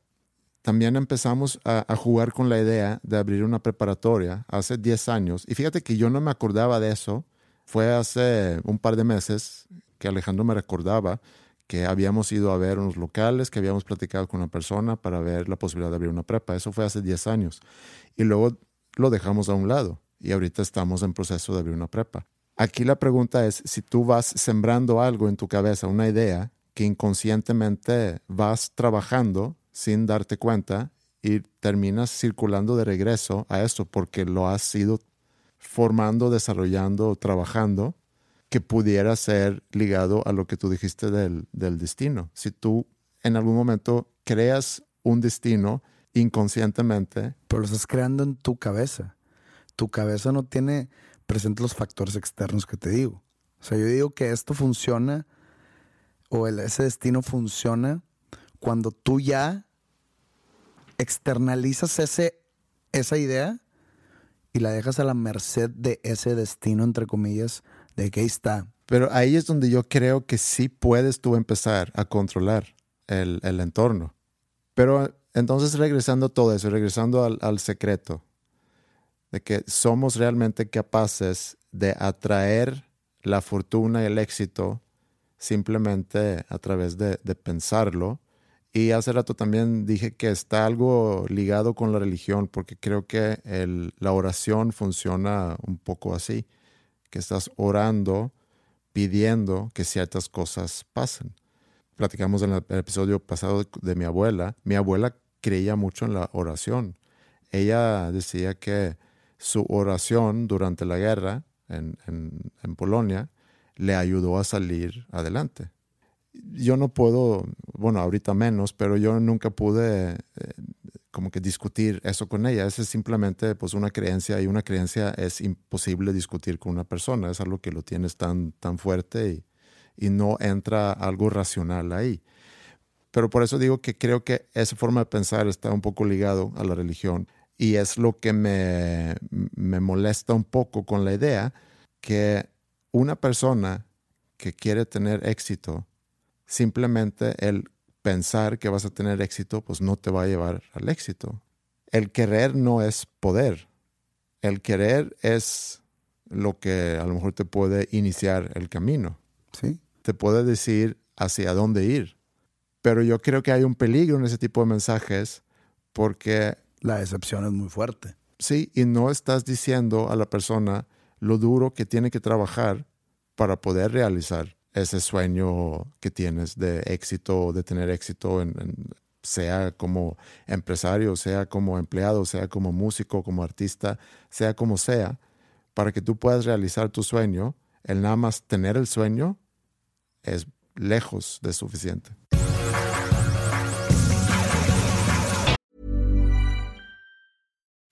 También empezamos a, jugar con la idea de abrir una preparatoria hace 10 años. Y fíjate que yo no me acordaba de eso. Fue hace un par de meses que Alejandro me recordaba que habíamos ido a ver unos locales, que habíamos platicado con una persona para ver la posibilidad de abrir una prepa. Eso fue hace 10 años. Y luego lo dejamos a un lado y ahorita estamos en proceso de abrir una prepa. Aquí la pregunta es si tú vas sembrando algo en tu cabeza, una idea que inconscientemente vas trabajando sin darte cuenta y terminas circulando de regreso a eso porque lo has ido formando, desarrollando, trabajando, que pudiera ser ligado a lo que tú dijiste del, del destino. Si tú en algún momento creas un destino inconscientemente. Pero lo estás creando en tu cabeza tu cabeza no tiene presente los factores externos que te digo. O sea, yo digo que esto funciona o el, ese destino funciona cuando tú ya externalizas ese, esa idea y la dejas a la merced de ese destino, entre comillas, de que está. Pero ahí es donde yo creo que sí puedes tú empezar a controlar el, el entorno. Pero entonces regresando a todo eso, regresando al, al secreto, de que somos realmente capaces de atraer la fortuna y el éxito simplemente a través de, de, pensarlo. Y hace rato también dije que está algo ligado con la religión, porque creo que el, la oración funciona un poco así, que estás orando, pidiendo que ciertas cosas pasen. Platicamos en el episodio pasado de mi abuela. Mi abuela creía mucho en la oración. Ella decía que su oración durante la guerra en, en, Polonia le ayudó a salir adelante. Yo no puedo, bueno, ahorita menos, pero yo nunca pude eh, como que discutir eso con ella. Esa es simplemente pues una creencia y una creencia es imposible discutir con una persona. Es algo que lo tienes tan, tan fuerte y, y no entra algo racional ahí. Pero por eso digo que creo que esa forma de pensar está un poco ligado a la religión y es lo que me, me molesta un poco con la idea que una persona que quiere tener éxito, simplemente el pensar que vas a tener éxito, pues no te va a llevar al éxito. El querer no es poder. El querer es lo que a lo mejor te puede iniciar el camino. Sí. Te puede decir hacia dónde ir. Pero yo creo que hay un peligro en ese tipo de mensajes porque... La decepción es muy fuerte. Sí, y no estás diciendo a la persona lo duro que tiene que trabajar para poder realizar ese sueño que tienes de éxito, de tener éxito, en, sea como empresario, sea como empleado, sea como músico, como artista, sea como sea, para que tú puedas realizar tu sueño, el nada más tener el sueño es lejos de suficiente.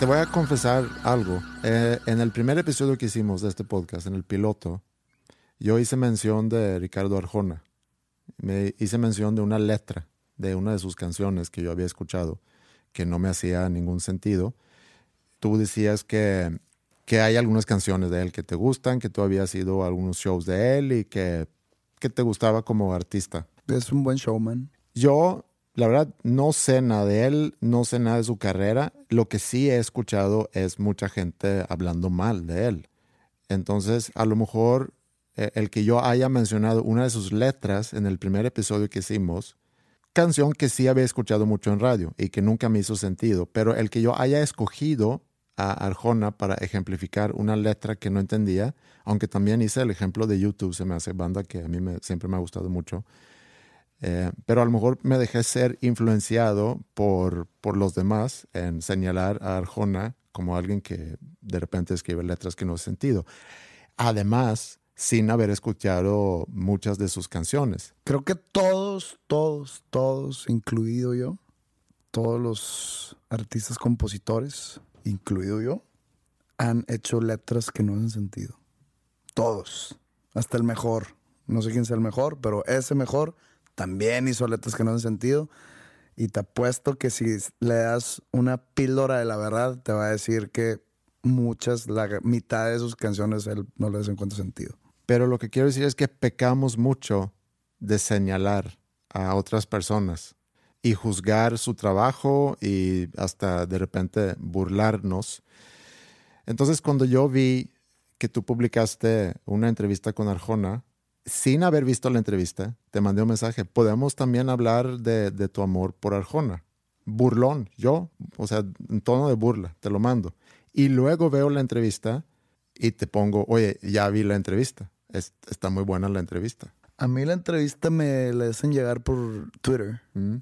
Te voy a confesar algo. Eh, en el primer episodio que hicimos de este podcast, en el piloto, yo hice mención de Ricardo Arjona. Me hice mención de una letra de una de sus canciones que yo había escuchado, que no me hacía ningún sentido. Tú decías que, que hay algunas canciones de él que te gustan, que tú habías ido a algunos shows de él y que, que te gustaba como artista. Es un buen showman. Yo la verdad, no sé nada de él, no sé nada de su carrera. Lo que sí he escuchado es mucha gente hablando mal de él. Entonces, a lo mejor eh, el que yo haya mencionado una de sus letras en el primer episodio que hicimos, canción que sí había escuchado mucho en radio y que nunca me hizo sentido, pero el que yo haya escogido a Arjona para ejemplificar una letra que no entendía, aunque también hice el ejemplo de YouTube, se me hace banda que a mí me, siempre me ha gustado mucho. Eh, pero a lo mejor me dejé ser influenciado por, por los demás en señalar a Arjona como alguien que de repente escribe letras que no he sentido. Además, sin haber escuchado muchas de sus canciones. Creo que todos, todos, todos, incluido yo, todos los artistas compositores, incluido yo, han hecho letras que no han sentido. Todos. Hasta el mejor. No sé quién sea el mejor, pero ese mejor también hizo letras que no han sentido. y te apuesto que si le das una píldora de la verdad, te va a decir que muchas, la mitad de sus canciones él no les encuentra sentido. Pero lo que quiero decir es que pecamos mucho de señalar a otras personas y juzgar su trabajo y hasta de repente burlarnos. Entonces, cuando yo vi que tú publicaste una entrevista con Arjona, sin haber visto la entrevista, te mandé un mensaje. Podemos también hablar de, de tu amor por Arjona. Burlón, yo, o sea, en tono de burla, te lo mando. Y luego veo la entrevista y te pongo, oye, ya vi la entrevista. está muy buena la entrevista. A mí la entrevista me la hacen llegar por Twitter Mm.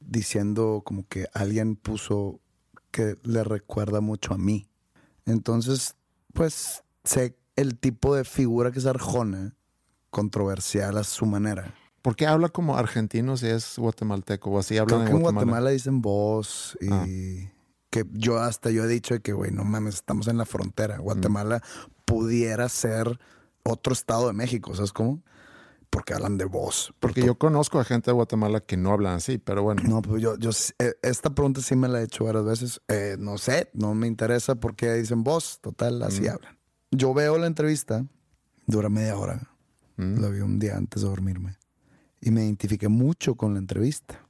diciendo como que alguien puso que le recuerda mucho a mí. Entonces, pues sé el tipo de figura que es Arjona, controversial a su manera. ¿Por qué habla como argentino si es guatemalteco? O así hablan Creo que en en Guatemala. Guatemala dicen vos y Ah. que yo hasta yo he dicho que, güey, no mames, estamos en la frontera. Guatemala pudiera ser otro estado de México, ¿sabes cómo? Porque hablan de vos. Porque yo conozco a gente de Guatemala que no hablan así, pero bueno. No, pues yo, yo, eh, esta pregunta sí me la he hecho varias veces. Eh, no sé, no me interesa porque dicen vos, total, así hablan. Yo veo la entrevista, dura media hora. Mm. La vi un día antes de dormirme. Y me identifiqué mucho con la entrevista.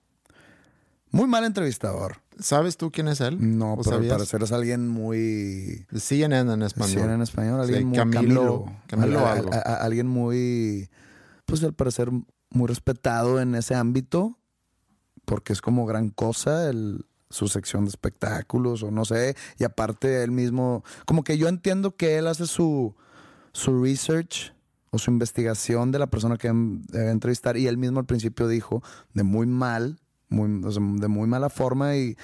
Muy mal entrevistador. ¿Sabes tú quién es él? No, ¿O pero al parecer es alguien muy... CNN en español. Sí, en español, alguien Sí, muy Camilo- Camilo, Camilo Al- a- algo. a- a- alguien muy, pues al parecer muy respetado en ese ámbito, porque es como gran cosa el, su sección de espectáculos o no sé, y aparte él mismo, como que yo entiendo que él hace su, su research o su investigación de la persona que debe entrevistar y él mismo al principio dijo de muy mal, muy, o sea, de muy mala forma y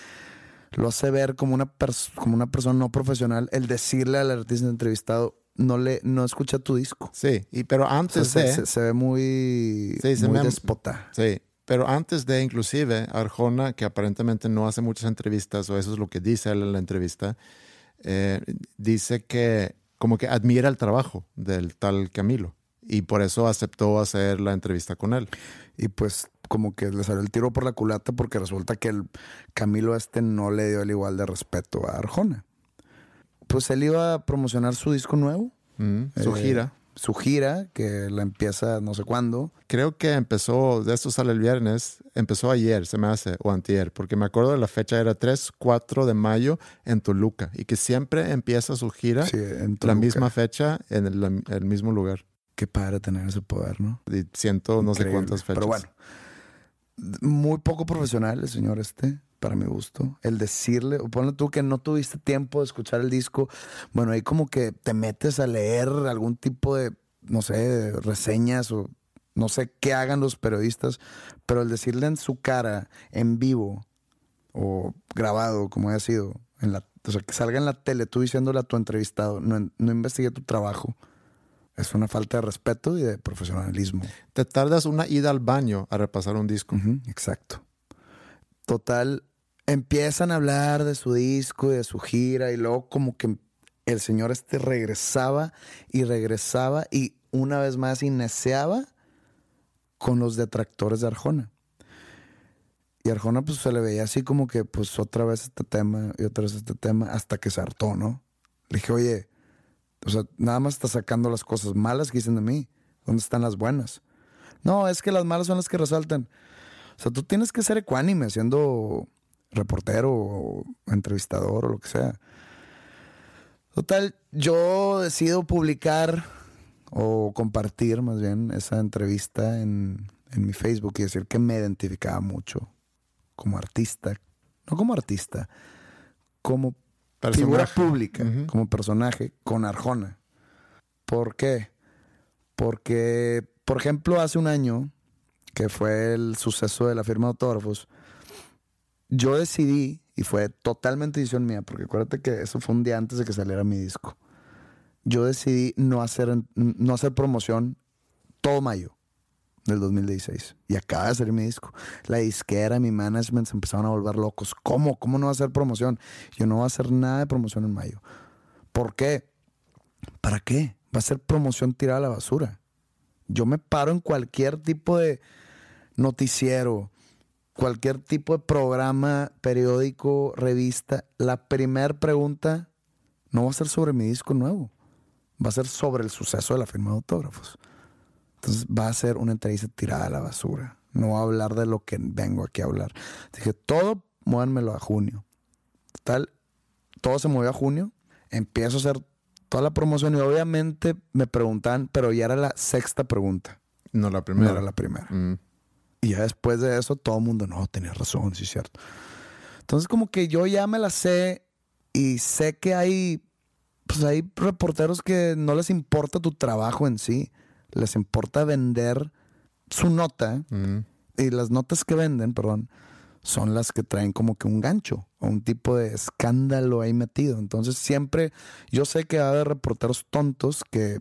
lo hace ver como una, pers- como una persona no profesional el decirle al artista entrevistado no le no escucha tu disco. Sí, y, pero O sea, antes se, de... se- se ve muy, Sí, se muy me- déspota. Sí, pero antes de inclusive Arjona, que aparentemente no hace muchas entrevistas, o eso es lo que dice él en la entrevista, eh, dice que como que admira el trabajo del tal Camilo y por eso aceptó hacer la entrevista con él. Y pues como que le salió el tiro por la culata porque resulta que el Camilo este no le dio el igual de respeto a Arjona. Pues él iba a promocionar su disco nuevo. Mm, su eh, gira. Su gira, que la empieza no sé cuándo. Creo que empezó, de esto sale el viernes, empezó ayer, se me hace, o antier, porque me acuerdo de la fecha, era 3, 4 de mayo en Toluca, y que siempre empieza su gira Sí, en la misma fecha en el, el mismo lugar. Qué padre tener ese poder, ¿no? Y ciento no sé cuántas fechas. Pero bueno, muy poco profesional el señor este, para mi gusto. El decirle, o ponle tú que no tuviste tiempo de escuchar el disco, bueno, ahí como que te metes a leer algún tipo de, no sé, reseñas o no sé qué hagan los periodistas, pero el decirle en su cara, en vivo o grabado, como haya sido, en la, o sea, que salga en la tele tú diciéndole a tu entrevistado, no, no investigué tu trabajo. Es una falta de respeto y de profesionalismo. Te tardas una ida al baño a repasar un disco. Exacto. Total, empiezan a hablar de su disco y de su gira y luego como que el señor este regresaba y regresaba y una vez más iniciaba con los detractores de Arjona. Y Arjona pues se le veía así como que pues otra vez este tema y otra vez este tema hasta que se hartó, ¿no? Le dije, oye, o sea, nada más está sacando las cosas malas que dicen de mí. ¿Dónde están las buenas? No, es que las malas son las que resaltan. O sea, tú tienes que ser ecuánime siendo reportero o entrevistador o lo que sea. Total, yo decido publicar o compartir más bien esa entrevista en, en mi Facebook y decir que me identificaba mucho como artista. No como artista, como figura pública, como personaje con Arjona. ¿Por qué? Porque, por ejemplo, hace un año, que fue el suceso de la firma de autógrafos, yo decidí, y fue totalmente decisión mía, porque acuérdate que eso fue un día antes de que saliera mi disco. Yo decidí no hacer, no hacer promoción todo mayo del 2016. Y acaba de salir mi disco. La disquera, mi management se empezaron a volver locos. ¿Cómo? ¿Cómo no va a hacer promoción? Yo no voy a hacer nada de promoción en mayo. ¿Por qué? ¿Para qué? Va a ser promoción tirada a la basura. Yo me paro en cualquier tipo de noticiero cualquier tipo de programa, periódico, revista, la primera pregunta no va a ser sobre mi disco nuevo, va a ser sobre el suceso de la firma de autógrafos. Entonces va a ser una entrevista tirada a la basura. No va a hablar de lo que vengo aquí a hablar. Dije, todo muévanmelo a junio. Tal, todo se movió a junio. Empiezo a hacer toda la promoción y obviamente me preguntan, pero ya era la sexta pregunta. No la No primera. era la primera. Mm. Y ya después de eso, todo el mundo, no, tenía razón, sí es cierto. Entonces, como que yo ya me la sé y sé que hay, pues hay reporteros que no les importa tu trabajo en sí, les importa vender su nota Mm. y las notas que venden, perdón, son las que traen como que un gancho o un tipo de escándalo ahí metido. Entonces, siempre yo sé que va a haber reporteros tontos que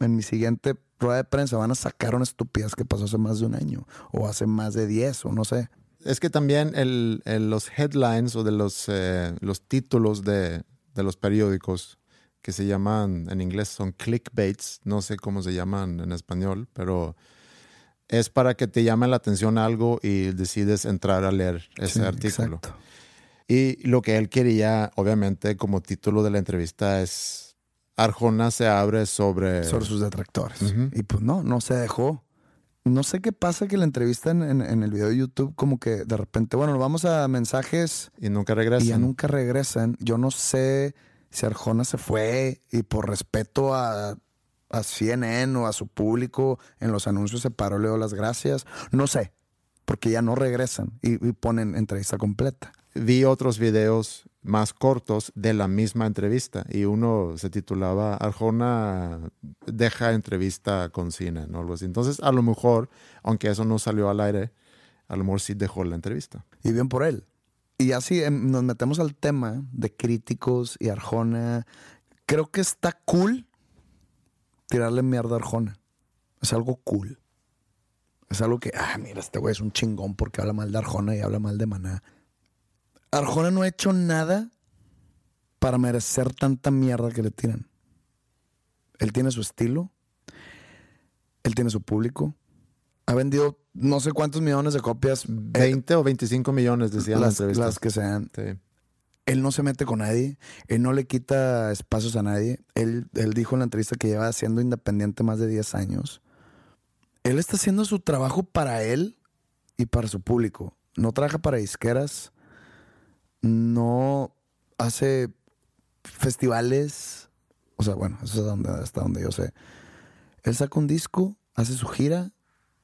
en mi siguiente rueda de prensa van a sacar una estupidez que pasó hace más de un año o hace más de 10 o no sé. Es que también el, el- los headlines o de los, eh, los títulos de, de los periódicos que se llaman, en inglés son clickbaits, no sé cómo se llaman en español, pero es para que te llame la atención algo y decides entrar a leer ese Sí, artículo. exacto. Y lo que él quería, obviamente, como título de la entrevista es Arjona se abre sobre... Sobre sus detractores. Ujú. Y pues no, no se dejó. No sé qué pasa que la entrevista en, en- en el video de YouTube como que de repente, bueno, vamos a mensajes Y nunca regresa. y ya nunca regresan. Yo no sé si Arjona se fue y por respeto a, a CNN o a su público en los anuncios se paró, le dio las gracias. No sé, porque ya no regresan y, y ponen entrevista completa. vi otros videos más cortos de la misma entrevista y uno se titulaba Arjona deja entrevista con cine, ¿no? Algo así. Entonces, a lo mejor, aunque eso no salió al aire, a lo mejor sí dejó la entrevista. Y bien por él. Y así nos metemos al tema de críticos y Arjona. Creo que está cool tirarle mierda a Arjona. Es algo cool. Es algo que, ah, mira, este güey es un chingón porque habla mal de Arjona y habla mal de Maná. Arjona no ha hecho nada para merecer tanta mierda que le tiran. Él tiene su estilo. Él tiene su público. Ha vendido no sé cuántos millones de copias. eh, 20 o 25 millones decían en la las, entrevista. las que sean. Sí. Él no se mete con nadie, él no le quita espacios a nadie. Él, él dijo en la entrevista que lleva siendo independiente más de 10 años. Él está haciendo su trabajo para él y para su público. No trabaja para disqueras, no hace festivales. O sea, bueno, eso es donde, hasta donde yo sé. Él saca un disco, hace su gira,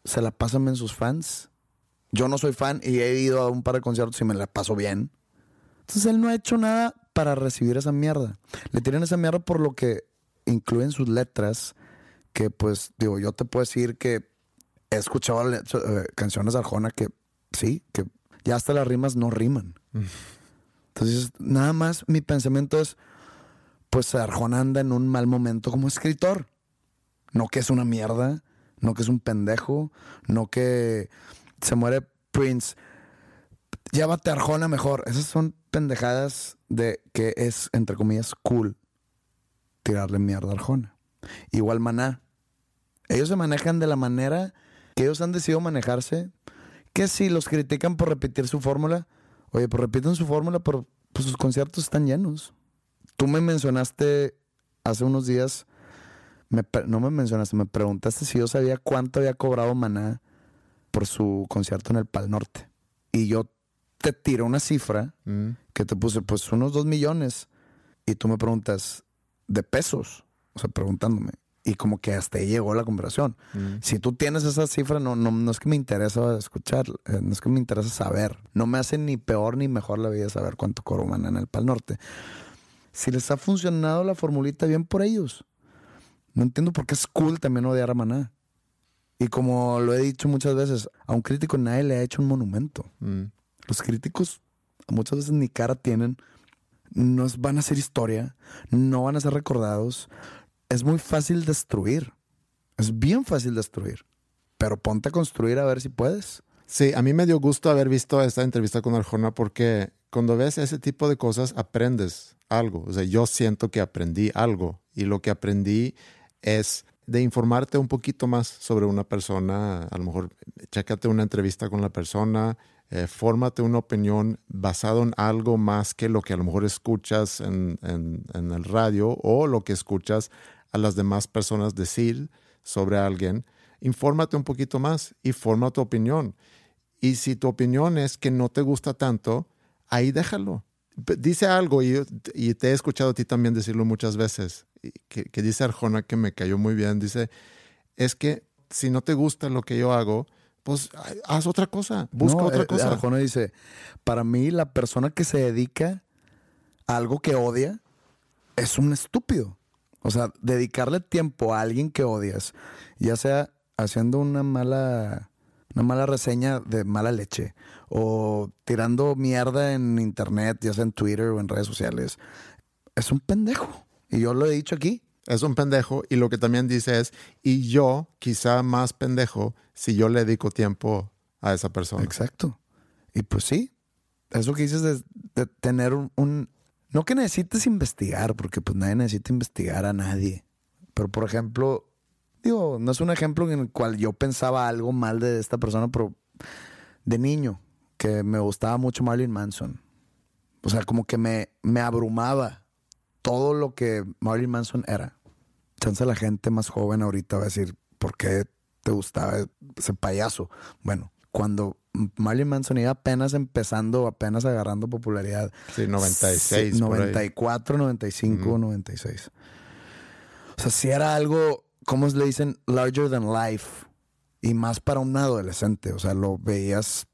se la pasan en sus fans. Yo no soy fan y he ido a un par de conciertos y me la paso bien. Entonces él no ha hecho nada para recibir esa mierda. Le tiran esa mierda por lo que incluyen sus letras, que pues digo, yo te puedo decir que he escuchado eh, canciones de Arjona que sí, que ya hasta las rimas no riman. Entonces, nada más mi pensamiento es, pues Arjona anda en un mal momento como escritor. No que es una mierda, no que es un pendejo, no que se muere Prince. Llévate Arjona mejor. Esas son pendejadas de que es, entre comillas, cool tirarle mierda a Arjona. Igual Maná. Ellos se manejan de la manera que ellos han decidido manejarse. Que si los critican por repetir su fórmula, oye, pues repiten su fórmula, pero pues sus conciertos están llenos. Tú me mencionaste hace unos días, me no me mencionaste, me preguntaste si yo sabía cuánto había cobrado Maná por su concierto en el Pal Norte. Y yo te tiré una cifra Mm. que te puse, pues unos dos millones. Y tú me preguntas, ¿de pesos? O sea, preguntándome. Y como que hasta ahí llegó la conversación. Mm. Si tú tienes esa cifra, no, no, no es que me interesa escuchar, eh, no es que me interesa saber. No me hace ni peor ni mejor la vida saber cuánto cobro Maná en el Pal Norte. Si les ha funcionado la formulita, bien por ellos. No entiendo por qué es cool también odiar a Maná. Y como lo he dicho muchas veces, a un crítico nadie le ha hecho un monumento. Mm. Los críticos muchas veces ni cara tienen, no van a hacer historia, no van a ser recordados. Es muy fácil destruir. Es bien fácil destruir. Pero ponte a construir a ver si puedes. Sí, a mí me dio gusto haber visto esta entrevista con Arjona porque cuando ves ese tipo de cosas aprendes algo. O sea, yo siento que aprendí algo y lo que aprendí es de informarte un poquito más sobre una persona. A lo mejor chécate una entrevista con la persona, Eh, fórmate una opinión basada en algo más que lo que a lo mejor escuchas en, en, el radio o lo que escuchas a las demás personas decir sobre alguien. Infórmate un poquito más y forma tu opinión. Y si tu opinión es que no te gusta tanto, ahí déjalo. Dice algo y, y te he escuchado a ti también decirlo muchas veces, que, que dice Arjona que me cayó muy bien. Dice, es que si no te gusta lo que yo hago, pues haz otra cosa, busca No, otra eh, cosa. Arjona dice, para mí la persona que se dedica a algo que odia es un estúpido. O sea, dedicarle tiempo a alguien que odias, ya sea haciendo una mala, una mala reseña de mala leche o tirando mierda en internet, ya sea en Twitter o en redes sociales, es un pendejo. Y yo lo he dicho aquí. Es un pendejo y lo que también dice es, y yo quizá más pendejo si yo le dedico tiempo a esa persona. Exacto. Y pues sí, eso que dices de, de tener un, un- No que necesites investigar, porque pues nadie necesita investigar a nadie. Pero por ejemplo, digo, no es un ejemplo en el cual yo pensaba algo mal de esta persona, pero de niño, que me gustaba mucho Marilyn Manson. O sea, como que me, me abrumaba todo lo que Marilyn Manson era. Chance la gente más joven ahorita va a decir, ¿por qué te gustaba ese payaso? Bueno, cuando Marilyn Manson iba apenas empezando, apenas agarrando popularidad. Sí, 96. Sí, por ahí. 94, 95, 96. O sea, si era algo, ¿cómo le dicen? Larger than life. Y más para un adolescente. O sea, lo veías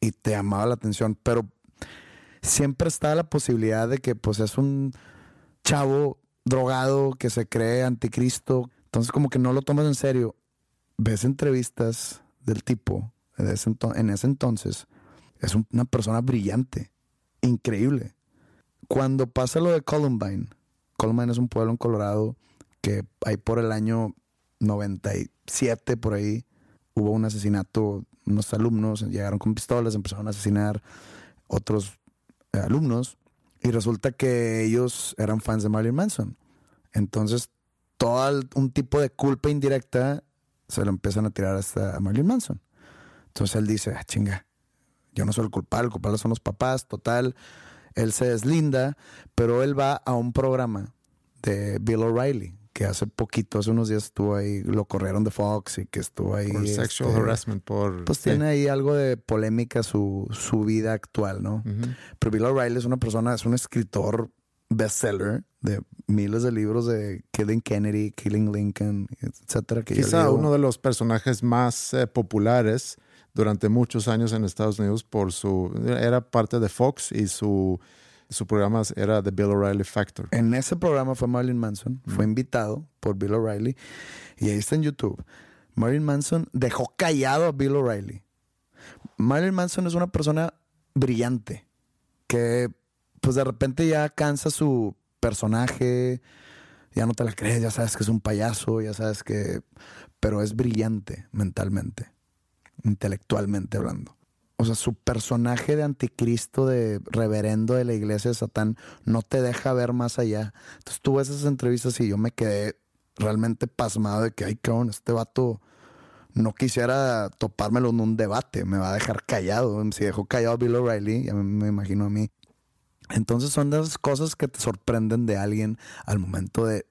y te llamaba la atención. Pero siempre está la posibilidad de que pues es un chavo drogado que se cree anticristo. Entonces como que no lo tomas en serio. Ves entrevistas del tipo en ese entonces. Es un- una persona brillante, increíble. Cuando pasa lo de Columbine, Columbine es un pueblo en Colorado que ahí por el año 97, por ahí, hubo un asesinato. Unos alumnos llegaron con pistolas, empezaron a asesinar otros eh, alumnos y resulta que ellos eran fans de Marilyn Manson. Entonces, todo un tipo de culpa indirecta se lo empiezan a tirar hasta a Marilyn Manson. Entonces él dice, ah, chinga, yo no soy el culpable, el culpable son los papás, total. Él se deslinda, pero él va a un programa de Bill O'Reilly, que hace poquito, hace unos días estuvo ahí, lo corrieron de Fox y que estuvo ahí. Por sexual este, harassment, por... Pues sí. tiene ahí algo de polémica su, su vida actual, ¿no? Pero Bill O'Reilly es una persona, es un escritor bestseller de miles de libros de Killing Kennedy, Killing Lincoln, etcétera. Que Quizá uno de los personajes más eh, populares durante muchos años en Estados Unidos por su... Era parte de Fox y su, su programa era The Bill O'Reilly Factor. En ese programa fue Marilyn Manson, fue invitado por Bill O'Reilly y ahí está en YouTube. Marilyn Manson dejó callado a Bill O'Reilly. Marilyn Manson es una persona brillante que pues de repente ya cansa su personaje, ya no te la crees, ya sabes que es un payaso, ya sabes que... Pero es brillante mentalmente, intelectualmente hablando. O sea, su personaje de anticristo, de reverendo de la iglesia de Satán, no te deja ver más allá. Entonces tú ves esas entrevistas y yo me quedé realmente pasmado de que, ay, cabrón, este vato no quisiera topármelo en un debate, me va a dejar callado. Si dejó callado a Bill O'Reilly, ya me, imagino a mí. Entonces son de esas cosas que te sorprenden de alguien al momento de,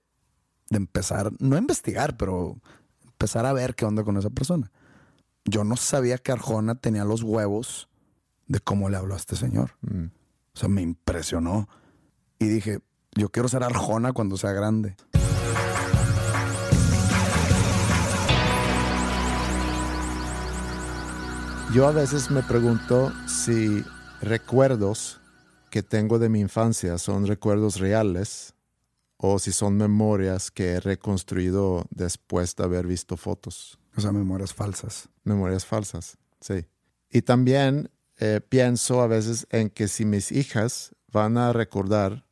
de empezar, no a investigar, pero empezar a ver qué onda con esa persona. Yo no sabía que Arjona tenía los huevos de cómo le habló a este señor. Mm. O sea, me impresionó. Y dije, yo quiero ser Arjona cuando sea grande. Yo a veces me pregunto si recuerdos que tengo de mi infancia son recuerdos reales o si son memorias que he reconstruido después de haber visto fotos. O sea, memorias falsas. Memorias falsas, sí. Y también eh, pienso a veces en que si mis hijas van a recordar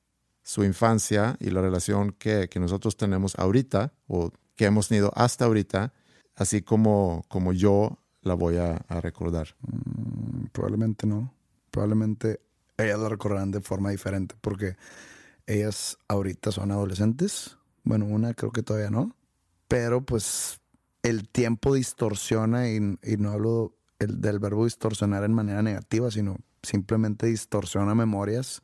su infancia y la relación que, que nosotros tenemos ahorita o que hemos tenido hasta ahorita, así como, como yo la voy a, a recordar. Mm, Probablemente no. Probablemente ellas lo recordarán de forma diferente porque ellas ahorita son adolescentes. Bueno, una creo que todavía no. Pero pues el tiempo distorsiona y, no hablo el del verbo distorsionar en manera negativa, sino simplemente distorsiona memorias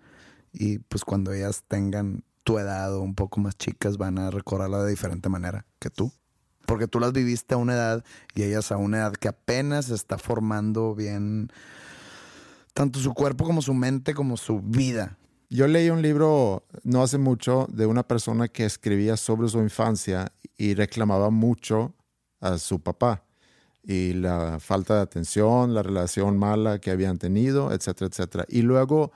y pues cuando ellas tengan tu edad o un poco más chicas van a recordarla de diferente manera que tú. Porque tú las viviste a una edad y ellas a una edad que apenas está formando bien tanto su cuerpo como su mente como su vida. Yo leí un libro no hace mucho de una persona que escribía sobre su infancia y reclamaba mucho a su papá y la falta de atención, la relación mala que habían tenido, etcétera, etcétera. Y luego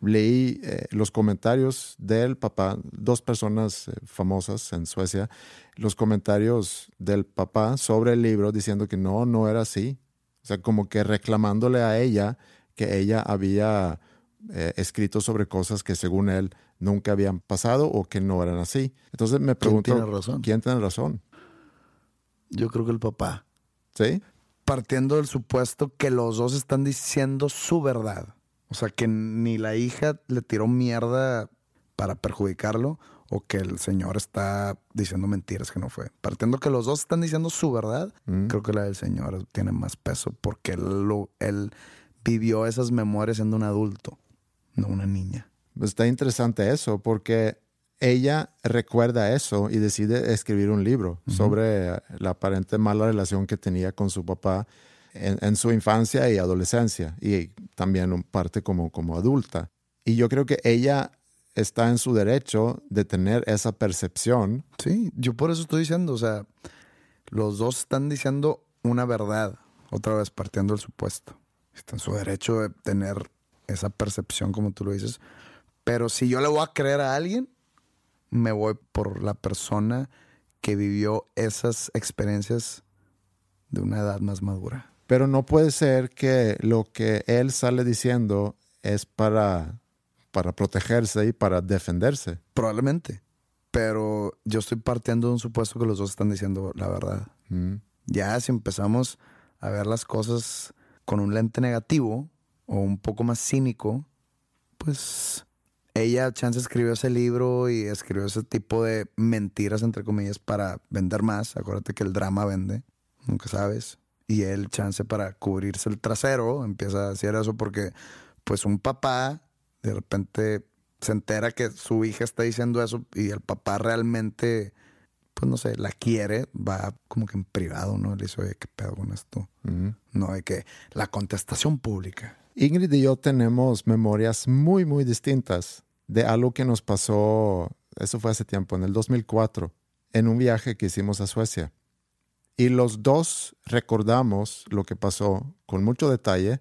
leí eh, los comentarios del papá, dos personas eh, famosas en Suecia, los comentarios del papá sobre el libro diciendo que no, no era así. O sea, como que reclamándole a ella que ella había eh, escrito sobre cosas que según él nunca habían pasado o que no eran así. Entonces me pregunto, ¿Quién tiene razón? ¿quién tiene razón? Yo creo que el papá. ¿Sí? Partiendo del supuesto que los dos están diciendo su verdad. O sea, que ni la hija le tiró mierda para perjudicarlo o que el señor está diciendo mentiras que no fue. Partiendo que los dos están diciendo su verdad, Mm. creo que la del señor tiene más peso porque él, lo- él vivió esas memorias siendo un adulto, no una niña. Está interesante eso porque ella recuerda eso y decide escribir un libro sobre la aparente mala relación que tenía con su papá en, en su infancia y adolescencia y también en parte como, como adulta. Y yo creo que ella está en su derecho de tener esa percepción. Sí, yo por eso estoy diciendo, o sea, los dos están diciendo una verdad, otra vez partiendo del supuesto. Está en su derecho de tener esa percepción, como tú lo dices. Pero si yo le voy a creer a alguien, me voy por la persona que vivió esas experiencias de una edad más madura. Pero no puede ser que lo que él sale diciendo es para, para protegerse y para defenderse. Probablemente. Pero yo estoy partiendo de un supuesto que los dos están diciendo la verdad. Mm. Ya si empezamos a ver las cosas con un lente negativo o un poco más cínico, pues ella, chance, escribió ese libro y escribió ese tipo de mentiras, entre comillas, para vender más. Acuérdate que el drama vende, nunca sabes. Y él, chance, para cubrirse el trasero, empieza a decir eso porque, pues, un papá de repente se entera que su hija está diciendo eso y el papá realmente pues no sé, la quiere, va como que en privado, ¿no? Le dice, oye, ¿qué pedo con esto? No, de que la contestación pública. Ingrid y yo tenemos memorias muy, muy distintas de algo que nos pasó, eso fue hace tiempo, en el 2004, en un viaje que hicimos a Suecia. Y los dos recordamos lo que pasó con mucho detalle,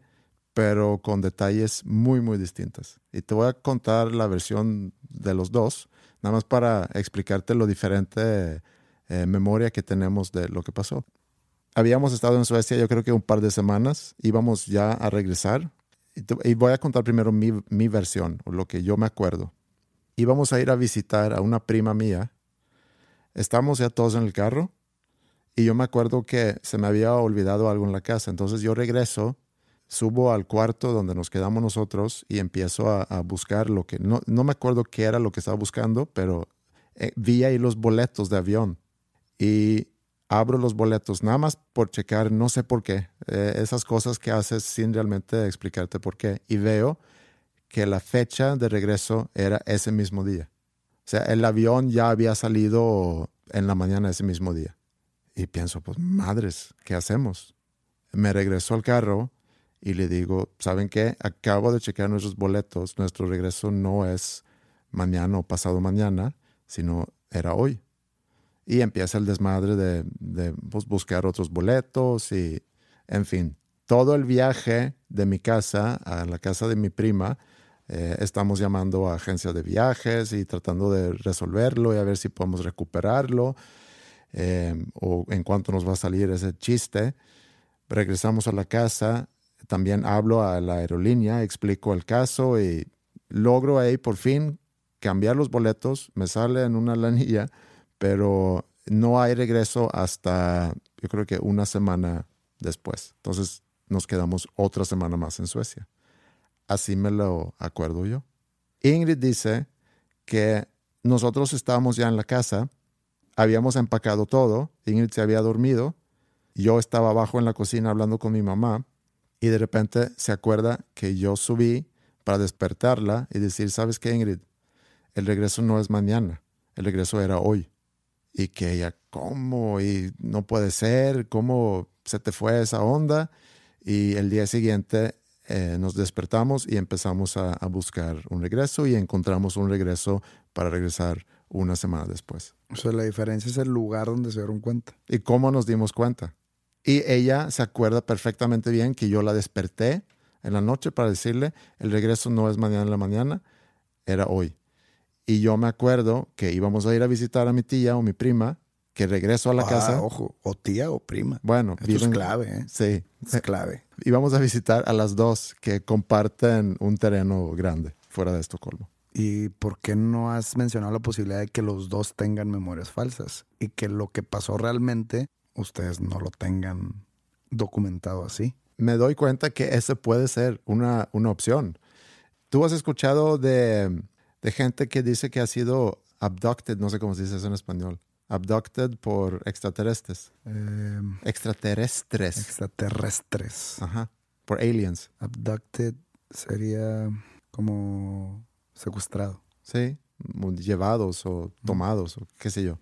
pero con detalles muy, muy distintos. Y te voy a contar la versión de los dos, nada más para explicarte lo diferente eh, memoria que tenemos de lo que pasó. Habíamos estado en Suecia yo creo que un par de semanas, íbamos ya a regresar y, voy a contar primero mi, mi versión, o lo que yo me acuerdo. Íbamos a ir a visitar a una prima mía. Estamos ya todos en el carro y yo me acuerdo que se me había olvidado algo en la casa. Entonces yo regreso, subo al cuarto donde nos quedamos nosotros y empiezo a, a buscar lo que... No, no me acuerdo qué era lo que estaba buscando, pero eh, vi ahí los boletos de avión y abro los boletos nada más por checar, no sé por qué, eh, esas cosas que haces sin realmente explicarte por qué. Y veo que la fecha de regreso era ese mismo día. O sea, el avión ya había salido en la mañana ese mismo día. Y pienso, pues madres, ¿qué hacemos? Me regreso al carro y le digo, ¿saben qué? Acabo de checar nuestros boletos. Nuestro regreso no es mañana o pasado mañana, sino era hoy. Y empieza el desmadre de, pues, buscar otros boletos y, en fin, todo el viaje de mi casa a la casa de mi prima, eh, estamos llamando a agencias de viajes y tratando de resolverlo y a ver si podemos recuperarlo eh, o en cuánto nos va a salir ese chiste. Regresamos a la casa, también hablo a la aerolínea, explico el caso y logro ahí por fin cambiar los boletos, me sale en una lanilla, pero no hay regreso hasta yo creo que una semana después. Entonces nos quedamos otra semana más en Suecia. Así me lo acuerdo yo. Ingrid dice que nosotros estábamos ya en la casa, habíamos empacado todo, Ingrid se había dormido, yo estaba abajo en la cocina hablando con mi mamá Y de repente se acuerda que yo subí para despertarla y decir, ¿sabes qué, Ingrid? El regreso no es mañana, el regreso era hoy. Y que ella, ¿cómo? Y no puede ser, ¿cómo se te fue esa onda? Y el día siguiente eh, nos despertamos y empezamos a, a, buscar un regreso y encontramos un regreso para regresar una semana después. O sea, la diferencia es el lugar donde se dieron cuenta. ¿Y cómo nos dimos cuenta? Y ella se acuerda perfectamente bien que yo la desperté en la noche para decirle, el regreso no es mañana en la mañana, era hoy. Y yo me acuerdo que íbamos a ir a visitar a mi tía o mi prima, que regreso a la Ah, casa. Ojo, o tía o prima. Bueno, Esto es viven- clave, ¿eh? Sí, Es clave. <laughs> íbamos a visitar a las dos que comparten un terreno grande fuera de Estocolmo. ¿Y por qué no has mencionado la posibilidad de que los dos tengan memorias falsas? Y que lo que pasó realmente, ustedes no lo tengan documentado así. Me doy cuenta que ese puede ser una, una opción. ¿Tú has escuchado de, de gente que dice que ha sido abducted, no sé cómo se dice eso en español, abducted por extraterrestres? Eh, Extraterrestres. extraterrestres. Ajá, por aliens. Abducted sería como secuestrado. Sí, llevados o tomados o qué sé yo.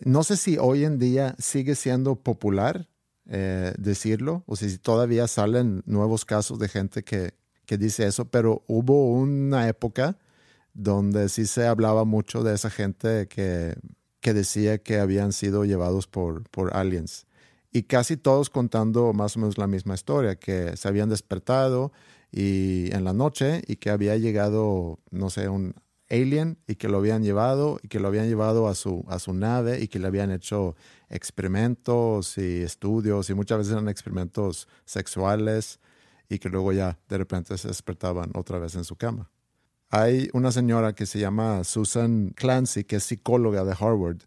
No sé si hoy en día sigue siendo popular eh, decirlo o si todavía salen nuevos casos de gente que, que dice eso, pero hubo una época donde sí se hablaba mucho de esa gente que, que decía que habían sido llevados por, por aliens. Y casi todos contando más o menos la misma historia, que se habían despertado y en la noche y que había llegado, no sé, un alien y que lo habían llevado y que lo habían llevado a su, a su nave y que le habían hecho experimentos y estudios y muchas veces eran experimentos sexuales y que luego ya de repente se despertaban otra vez en su cama. Hay una señora que se llama Susan Clancy, que es psicóloga de Harvard.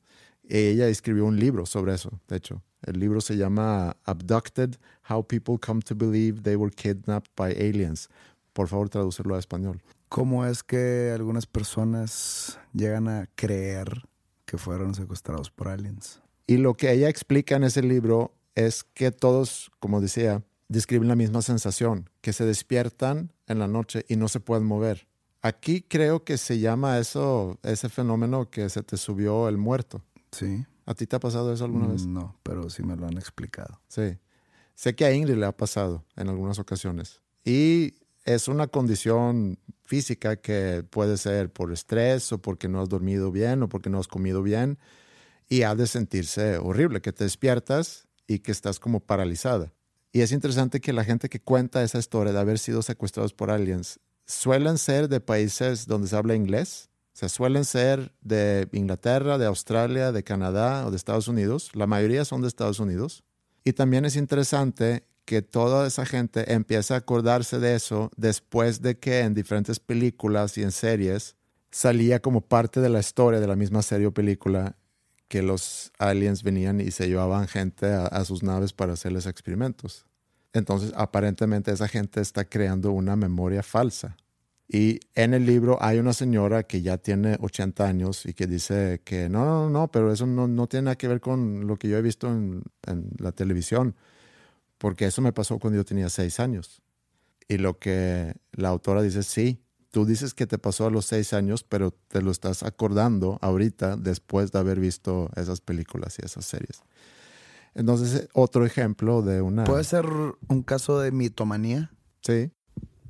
y Ella escribió un libro sobre eso, de hecho. El libro se llama Abducted, How People Come to Believe They Were Kidnapped by Aliens. Por favor, traducirlo a español. ¿Cómo es que algunas personas llegan a creer que fueron secuestrados por aliens? Y lo que ella explica en ese libro es que todos, como decía, describen la misma sensación, que se despiertan en la noche y no se pueden mover. Aquí creo que se llama eso, ese fenómeno que se te subió el muerto. Sí. ¿A ti te ha pasado eso alguna vez? No, pero sí me lo han explicado. Sí. Sé que a Ingrid le ha pasado en algunas ocasiones. Y es una condición física que puede ser por estrés o porque no has dormido bien o porque no has comido bien. Y ha de sentirse horrible, que te despiertas y que estás como paralizada. Y es interesante que la gente que cuenta esa historia de haber sido secuestrados por aliens suelen ser de países donde se habla inglés. O sea, suelen ser de Inglaterra, de Australia, de Canadá o de Estados Unidos. La mayoría son de Estados Unidos. Y también es interesante que toda esa gente empieza a acordarse de eso después de que en diferentes películas y en series salía como parte de la historia de la misma serie o película que los aliens venían y se llevaban gente a, a sus naves para hacerles experimentos. Entonces, aparentemente esa gente está creando una memoria falsa. Y en el libro hay una señora que ya tiene 80 años y que dice que no, no, no, pero eso no, no tiene nada que ver con lo que yo he visto en, en la televisión, porque eso me pasó cuando yo tenía 6 años. Y lo que la autora dice, sí, tú dices que te pasó a los 6 años, pero te lo estás acordando ahorita después de haber visto esas películas y esas series. Entonces, otro ejemplo de una... ¿Puede ser un caso de mitomanía? Sí,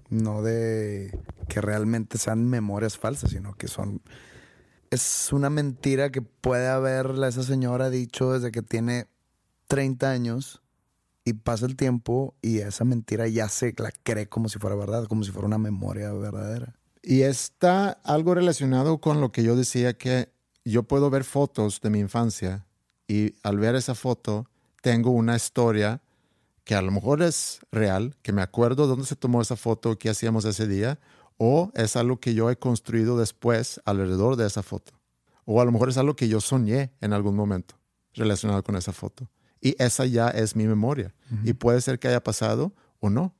No de que realmente sean memorias falsas, sino que son... Es una mentira que puede haberla esa señora dicho desde que tiene 30 años y pasa el tiempo y esa mentira ya se la cree como si fuera verdad, como si fuera una memoria verdadera. Y está algo relacionado con lo que yo decía que yo puedo ver fotos de mi infancia y al ver esa foto tengo una historia que a lo mejor es real, que me acuerdo dónde se tomó esa foto, qué hacíamos ese día, o es algo que yo he construido después alrededor de esa foto. O a lo mejor es algo que yo soñé en algún momento relacionado con esa foto. Y esa ya es mi memoria. Y puede ser que haya pasado o no.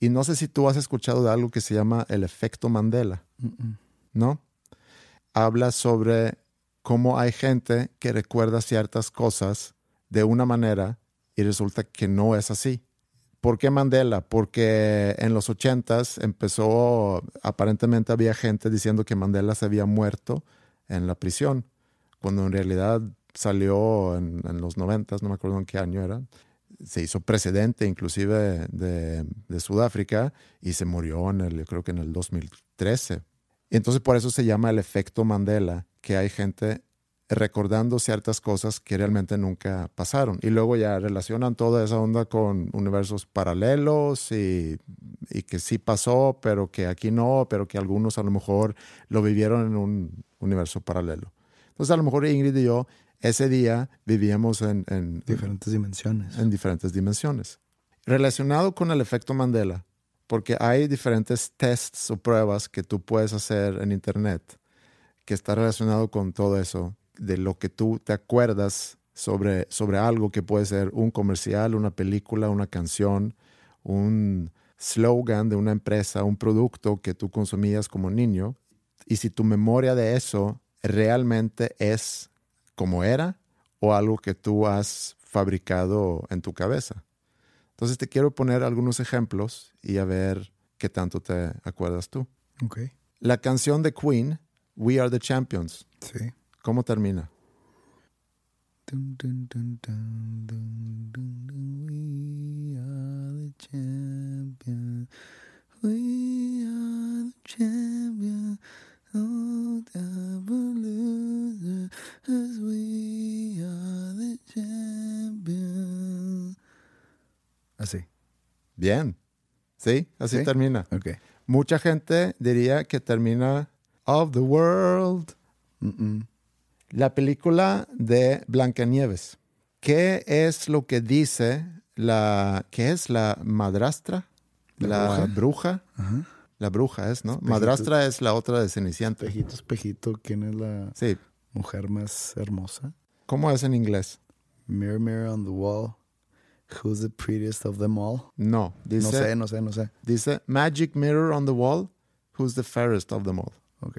Y no sé si tú has escuchado de algo que se llama el efecto Mandela, ¿no? Habla sobre cómo hay gente que recuerda ciertas cosas de una manera y resulta que no es así. ¿Por qué Mandela? Porque en los ochentas empezó, aparentemente había gente diciendo que Mandela se había muerto en la prisión, cuando en realidad salió en, los noventas, no me acuerdo en qué año era, se hizo presidente inclusive de, de, Sudáfrica y se murió en el, yo creo que en el 2013. Y entonces por eso se llama el efecto Mandela, que hay gente recordando ciertas cosas que realmente nunca pasaron. Y luego ya relacionan toda esa onda con universos paralelos y, y, que sí pasó, pero que aquí no, pero que algunos a lo mejor lo vivieron en un universo paralelo. Entonces a lo mejor Ingrid y yo ese día vivíamos en, en diferentes dimensiones. En diferentes dimensiones. Relacionado con el efecto Mandela, porque hay diferentes tests o pruebas que tú puedes hacer en Internet que está relacionado con todo eso de lo que tú te acuerdas sobre, sobre algo que puede ser un comercial, una película, una canción, un slogan de una empresa, un producto que tú consumías como niño. Y si tu memoria de eso realmente es como era o algo que tú has fabricado en tu cabeza. Entonces te quiero poner algunos ejemplos y a ver qué tanto te acuerdas tú. Okay. La canción de Queen, We Are the Champions. Sí. ¿Cómo termina? Dun, dun, dun, we are the champions. We are the champions. Never loser, as we are the champions. Así. Bien. Sí, así ¿Sí? termina. Ok. Mucha gente diría que termina of the world. Mm-mm. La película de Blancanieves. ¿Qué es lo que dice la qué es la madrastra? ¿La bruja. Ajá. La bruja es, ¿no? Espejito. Madrastra es la otra de Cenicienta. Espejito, espejito, ¿quién es la Sí. mujer más hermosa? ¿Cómo es en inglés? Mirror, mirror on the wall. Who's the prettiest of them all? No, dice, no sé, no sé, no sé. dice Magic Mirror on the Wall, who's the fairest of them all. Ok.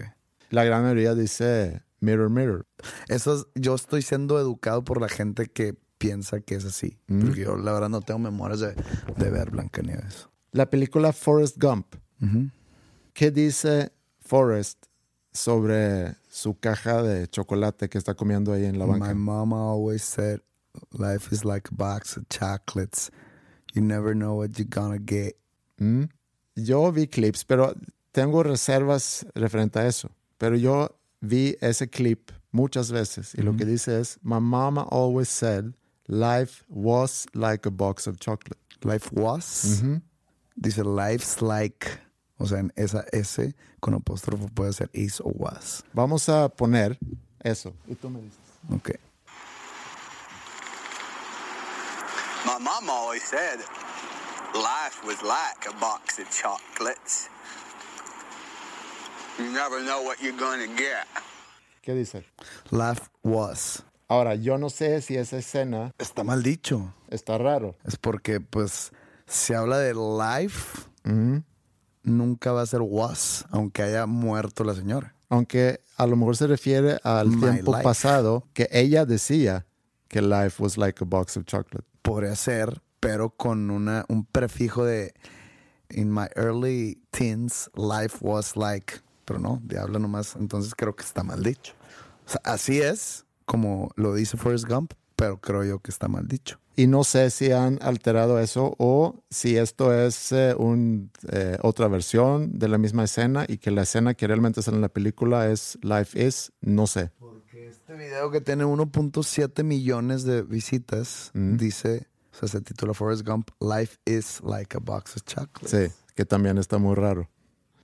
La gran mayoría dice Mirror, Mirror. Eso es- yo estoy siendo educado por la gente que piensa que es así. Mm. Porque yo, la verdad, no tengo memorias de, de ver Blancanieves. La película Forrest Gump. ¿Qué dice Forrest sobre su caja de chocolate que está comiendo ahí en la banca? My mama always said, life is like a box of chocolates. You never know what you're gonna get. ¿Mm? Yo vi clips, pero tengo reservas referente a eso. Pero yo vi ese clip muchas veces y lo que dice es, My mama always said life was like a box of chocolate. Life was. Ujú. Dice life's like. O sea, en esa S con apóstrofo puede ser is o was. Vamos a poner eso. Y tú me dices. Ok. My mom always said life was like a box of chocolates. You never know what you're gonna get. ¿Qué dice? Life was. Ahora, yo no sé si esa escena Está mal dicho. está raro. Es porque, pues, se habla de life, nunca va a ser was, aunque haya muerto la señora. Aunque a lo mejor se refiere al My tiempo life. pasado que ella decía que life was like a box of chocolate. Podría ser, pero con una, un prefijo de in my early teens, life was like, pero no, diablo nomás. Entonces creo que está mal dicho. O sea, así es, como lo dice Forrest Gump, pero creo yo que está mal dicho. Y no sé si han alterado eso o si esto es eh, un, eh, otra versión de la misma escena y que la escena que realmente sale en la película es Life is, no sé. Este video que tiene 1.7 millones de visitas dice, o sea, se titula Forrest Gump, Life is like a box of chocolates. Sí, que también está muy raro.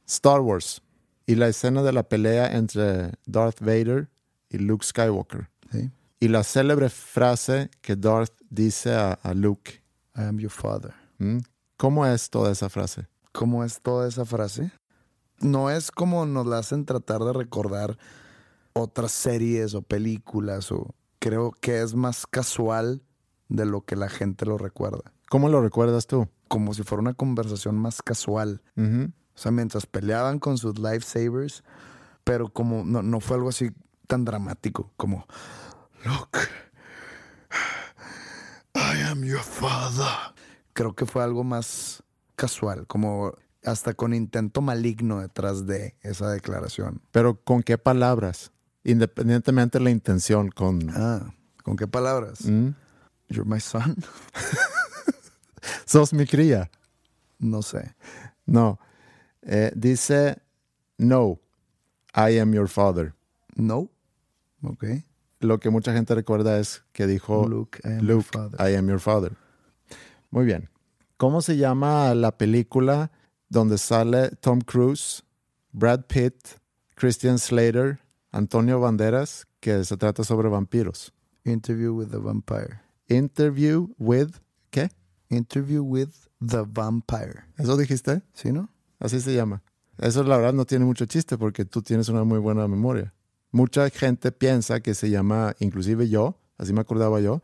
Star Wars y la escena de la pelea entre Darth Vader y Luke Skywalker. Sí. Y la célebre frase que Darth dice a, a Luke. I am your father. ¿Mm? ¿Cómo es toda esa frase? ¿Cómo es toda esa frase? No es como nos la hacen tratar de recordar otras series o películas o creo que es más casual de lo que la gente lo recuerda. ¿Cómo lo recuerdas tú? Como si fuera una conversación más casual. Ujú. O sea, mientras peleaban con sus lifesavers, pero como no, no fue algo así tan dramático como, look, I am your father. creo que fue algo más casual, como hasta con intento maligno detrás de esa declaración. Pero ¿con qué palabras? Independientemente de la intención, con... Ah, ¿con qué palabras? ¿Mm? You're my son. <laughs> Sos mi cría. No sé. No. Eh, dice, no, I am your father. No. Ok. Lo que mucha gente recuerda es que dijo, Luke, I am your Luke, father. I am your father. Muy bien. ¿Cómo se llama la película donde sale Tom Cruise, Brad Pitt, Christian Slater, Antonio Banderas, que se trata sobre vampiros? Interview with the vampire. Interview with, ¿qué? Interview with the vampire. ¿Eso dijiste? ¿Sí, no? Así se llama. Eso la verdad no tiene mucho chiste porque tú tienes una muy buena memoria. Mucha gente piensa que se llama, inclusive yo, así me acordaba yo,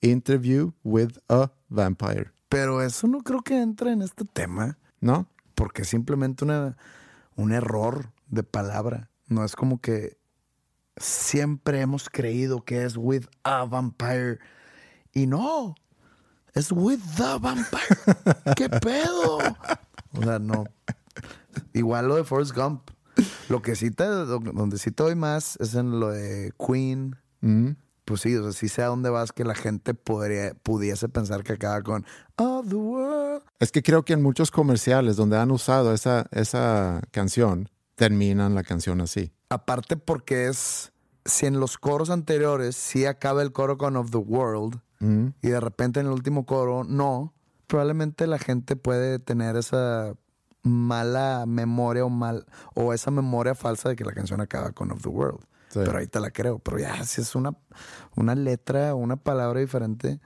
Interview with a Vampire. Pero eso no creo que entre en este tema, ¿No? porque es simplemente una, un error de palabra. No es como que siempre hemos creído que es with a vampire. Y no, es with the vampire. <laughs> ¿Qué pedo? O sea, no. Igual lo de Forrest Gump. Lo que sí te, donde sí te doy más es en lo de Queen. Mm. Pues sí, o sea, sí sé a dónde vas que la gente podría, pudiese pensar que acaba con Of the World. Es que creo que en muchos comerciales donde han usado esa, esa canción, terminan la canción así. Aparte porque es, si en los coros anteriores sí acaba el coro con Of the World Mm. y de repente en el último coro no, probablemente la gente puede tener esa mala memoria o mal o esa memoria falsa de que la canción acaba con Of the World. Sí. Pero ahí te la creo. Pero ya, si es una, una letra o una palabra diferente,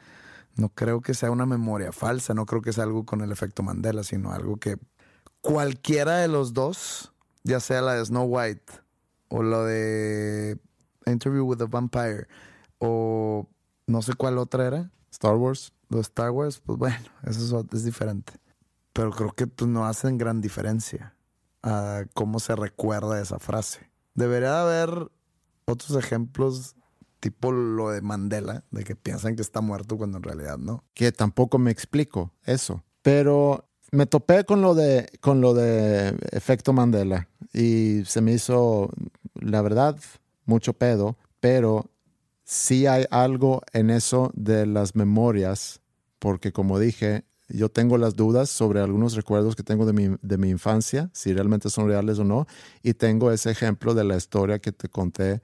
no creo que sea una memoria falsa. No creo que sea algo con el efecto Mandela, sino algo que cualquiera de los dos, ya sea la de Snow White o lo de Interview with a Vampire o no sé cuál otra era, Star Wars. lo de Star Wars, pues bueno, eso es diferente. Pero creo que pues, no hacen gran diferencia a cómo se recuerda esa frase. Debería de haber otros ejemplos, tipo lo de Mandela, de que piensan que está muerto cuando en realidad no. que tampoco me explico eso. Pero me topé con lo de con lo de efecto Mandela y se me hizo la verdad mucho pedo, pero sí hay algo en eso de las memorias, porque como dije, yo tengo las dudas sobre algunos recuerdos que tengo de mi, de mi infancia, si realmente son reales o no, y tengo ese ejemplo de la historia que te conté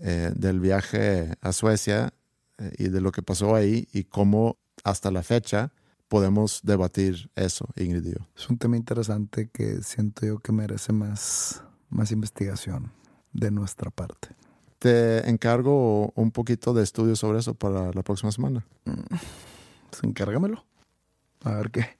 eh, del viaje a Suecia eh, y de lo que pasó ahí y cómo hasta la fecha podemos debatir eso, Ingrid y yo. Es un tema interesante que siento yo que merece más, más investigación de nuestra parte. Te encargo un poquito de estudio sobre eso para la próxima semana. Pues encárgamelo. A ver qué.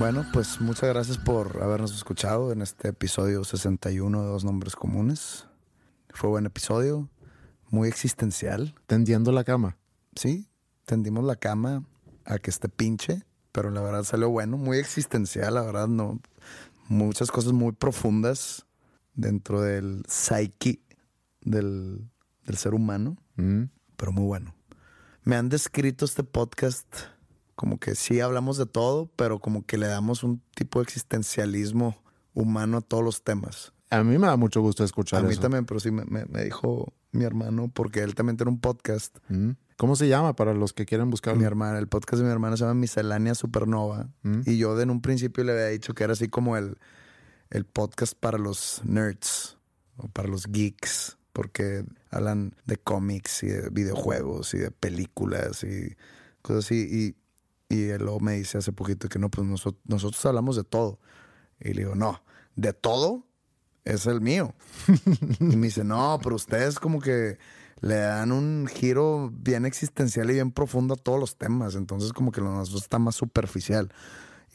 Bueno, pues muchas gracias por habernos escuchado en este episodio 61 de Dos Nombres Comunes. Fue buen episodio, muy existencial. Tendiendo la cama. Sí, tendimos la cama a que esté pinche, pero la verdad salió bueno, muy existencial, la verdad, no. Muchas cosas muy profundas dentro del psyche del, del ser humano, Mm. pero muy bueno. Me han descrito este podcast como que sí hablamos de todo, pero como que le damos un tipo de existencialismo humano a todos los temas. A mí me da mucho gusto escuchar a mí eso. también, pero sí me, me- me dijo mi hermano, porque él también tiene un podcast Mm. ¿Cómo se llama para los que quieren buscarlo? Mi hermana, el podcast de mi hermana se llama Miscelánea Supernova. Mm. Y yo de en un principio le había dicho que era así como el, el podcast para los nerds o para los geeks, porque hablan de cómics y de videojuegos y de películas y cosas así. Y, y él luego me dice hace poquito que no, pues nosotros, nosotros hablamos de todo. Y le digo, no, de todo es el mío. <laughs> y me dice, no, pero ustedes como que le dan un giro bien existencial y bien profundo a todos los temas. Entonces, como que lo nuestro está más superficial.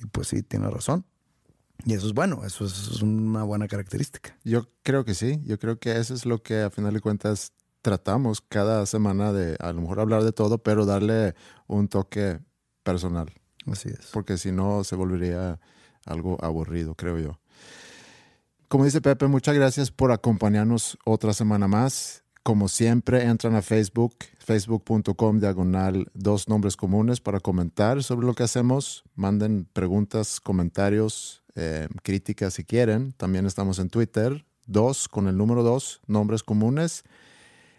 Y pues sí, tiene razón. Y eso es bueno, eso es, eso es una buena característica. Yo creo que sí. Yo creo que eso es lo que a final de cuentas tratamos cada semana de a lo mejor hablar de todo, pero darle un toque personal. Así es. Porque si no se volvería algo aburrido, creo yo. como dice Pepe, muchas gracias por acompañarnos otra semana más. Como siempre, entran a Facebook, facebook.com diagonal dos nombres comunes para comentar sobre lo que hacemos. Manden preguntas, comentarios, eh, críticas si quieren. También estamos en Twitter, dos con el número dos, nombres comunes.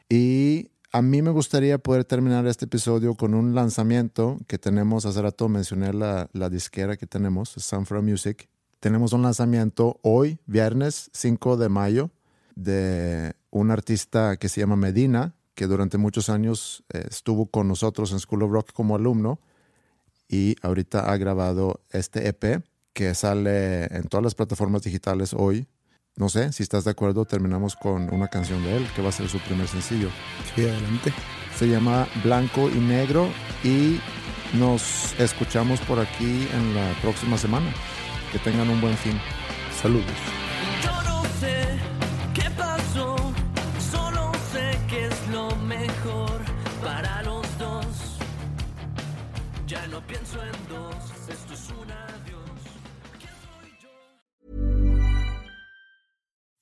Y a mí me gustaría poder terminar este episodio con un lanzamiento que tenemos. Hace rato mencioné la, la disquera que tenemos, Sanfra Music. Tenemos un lanzamiento hoy, viernes 5 de mayo, de un artista que se llama Medina, que durante muchos años eh, estuvo con nosotros en School of Rock como alumno y ahorita ha grabado este EP que sale en todas las plataformas digitales hoy. No sé, si estás de acuerdo, terminamos con una canción de él, que va a ser su primer sencillo. Sí, adelante. Se llama Blanco y Negro y nos escuchamos por aquí en la próxima semana. Que tengan un buen fin. Saludos.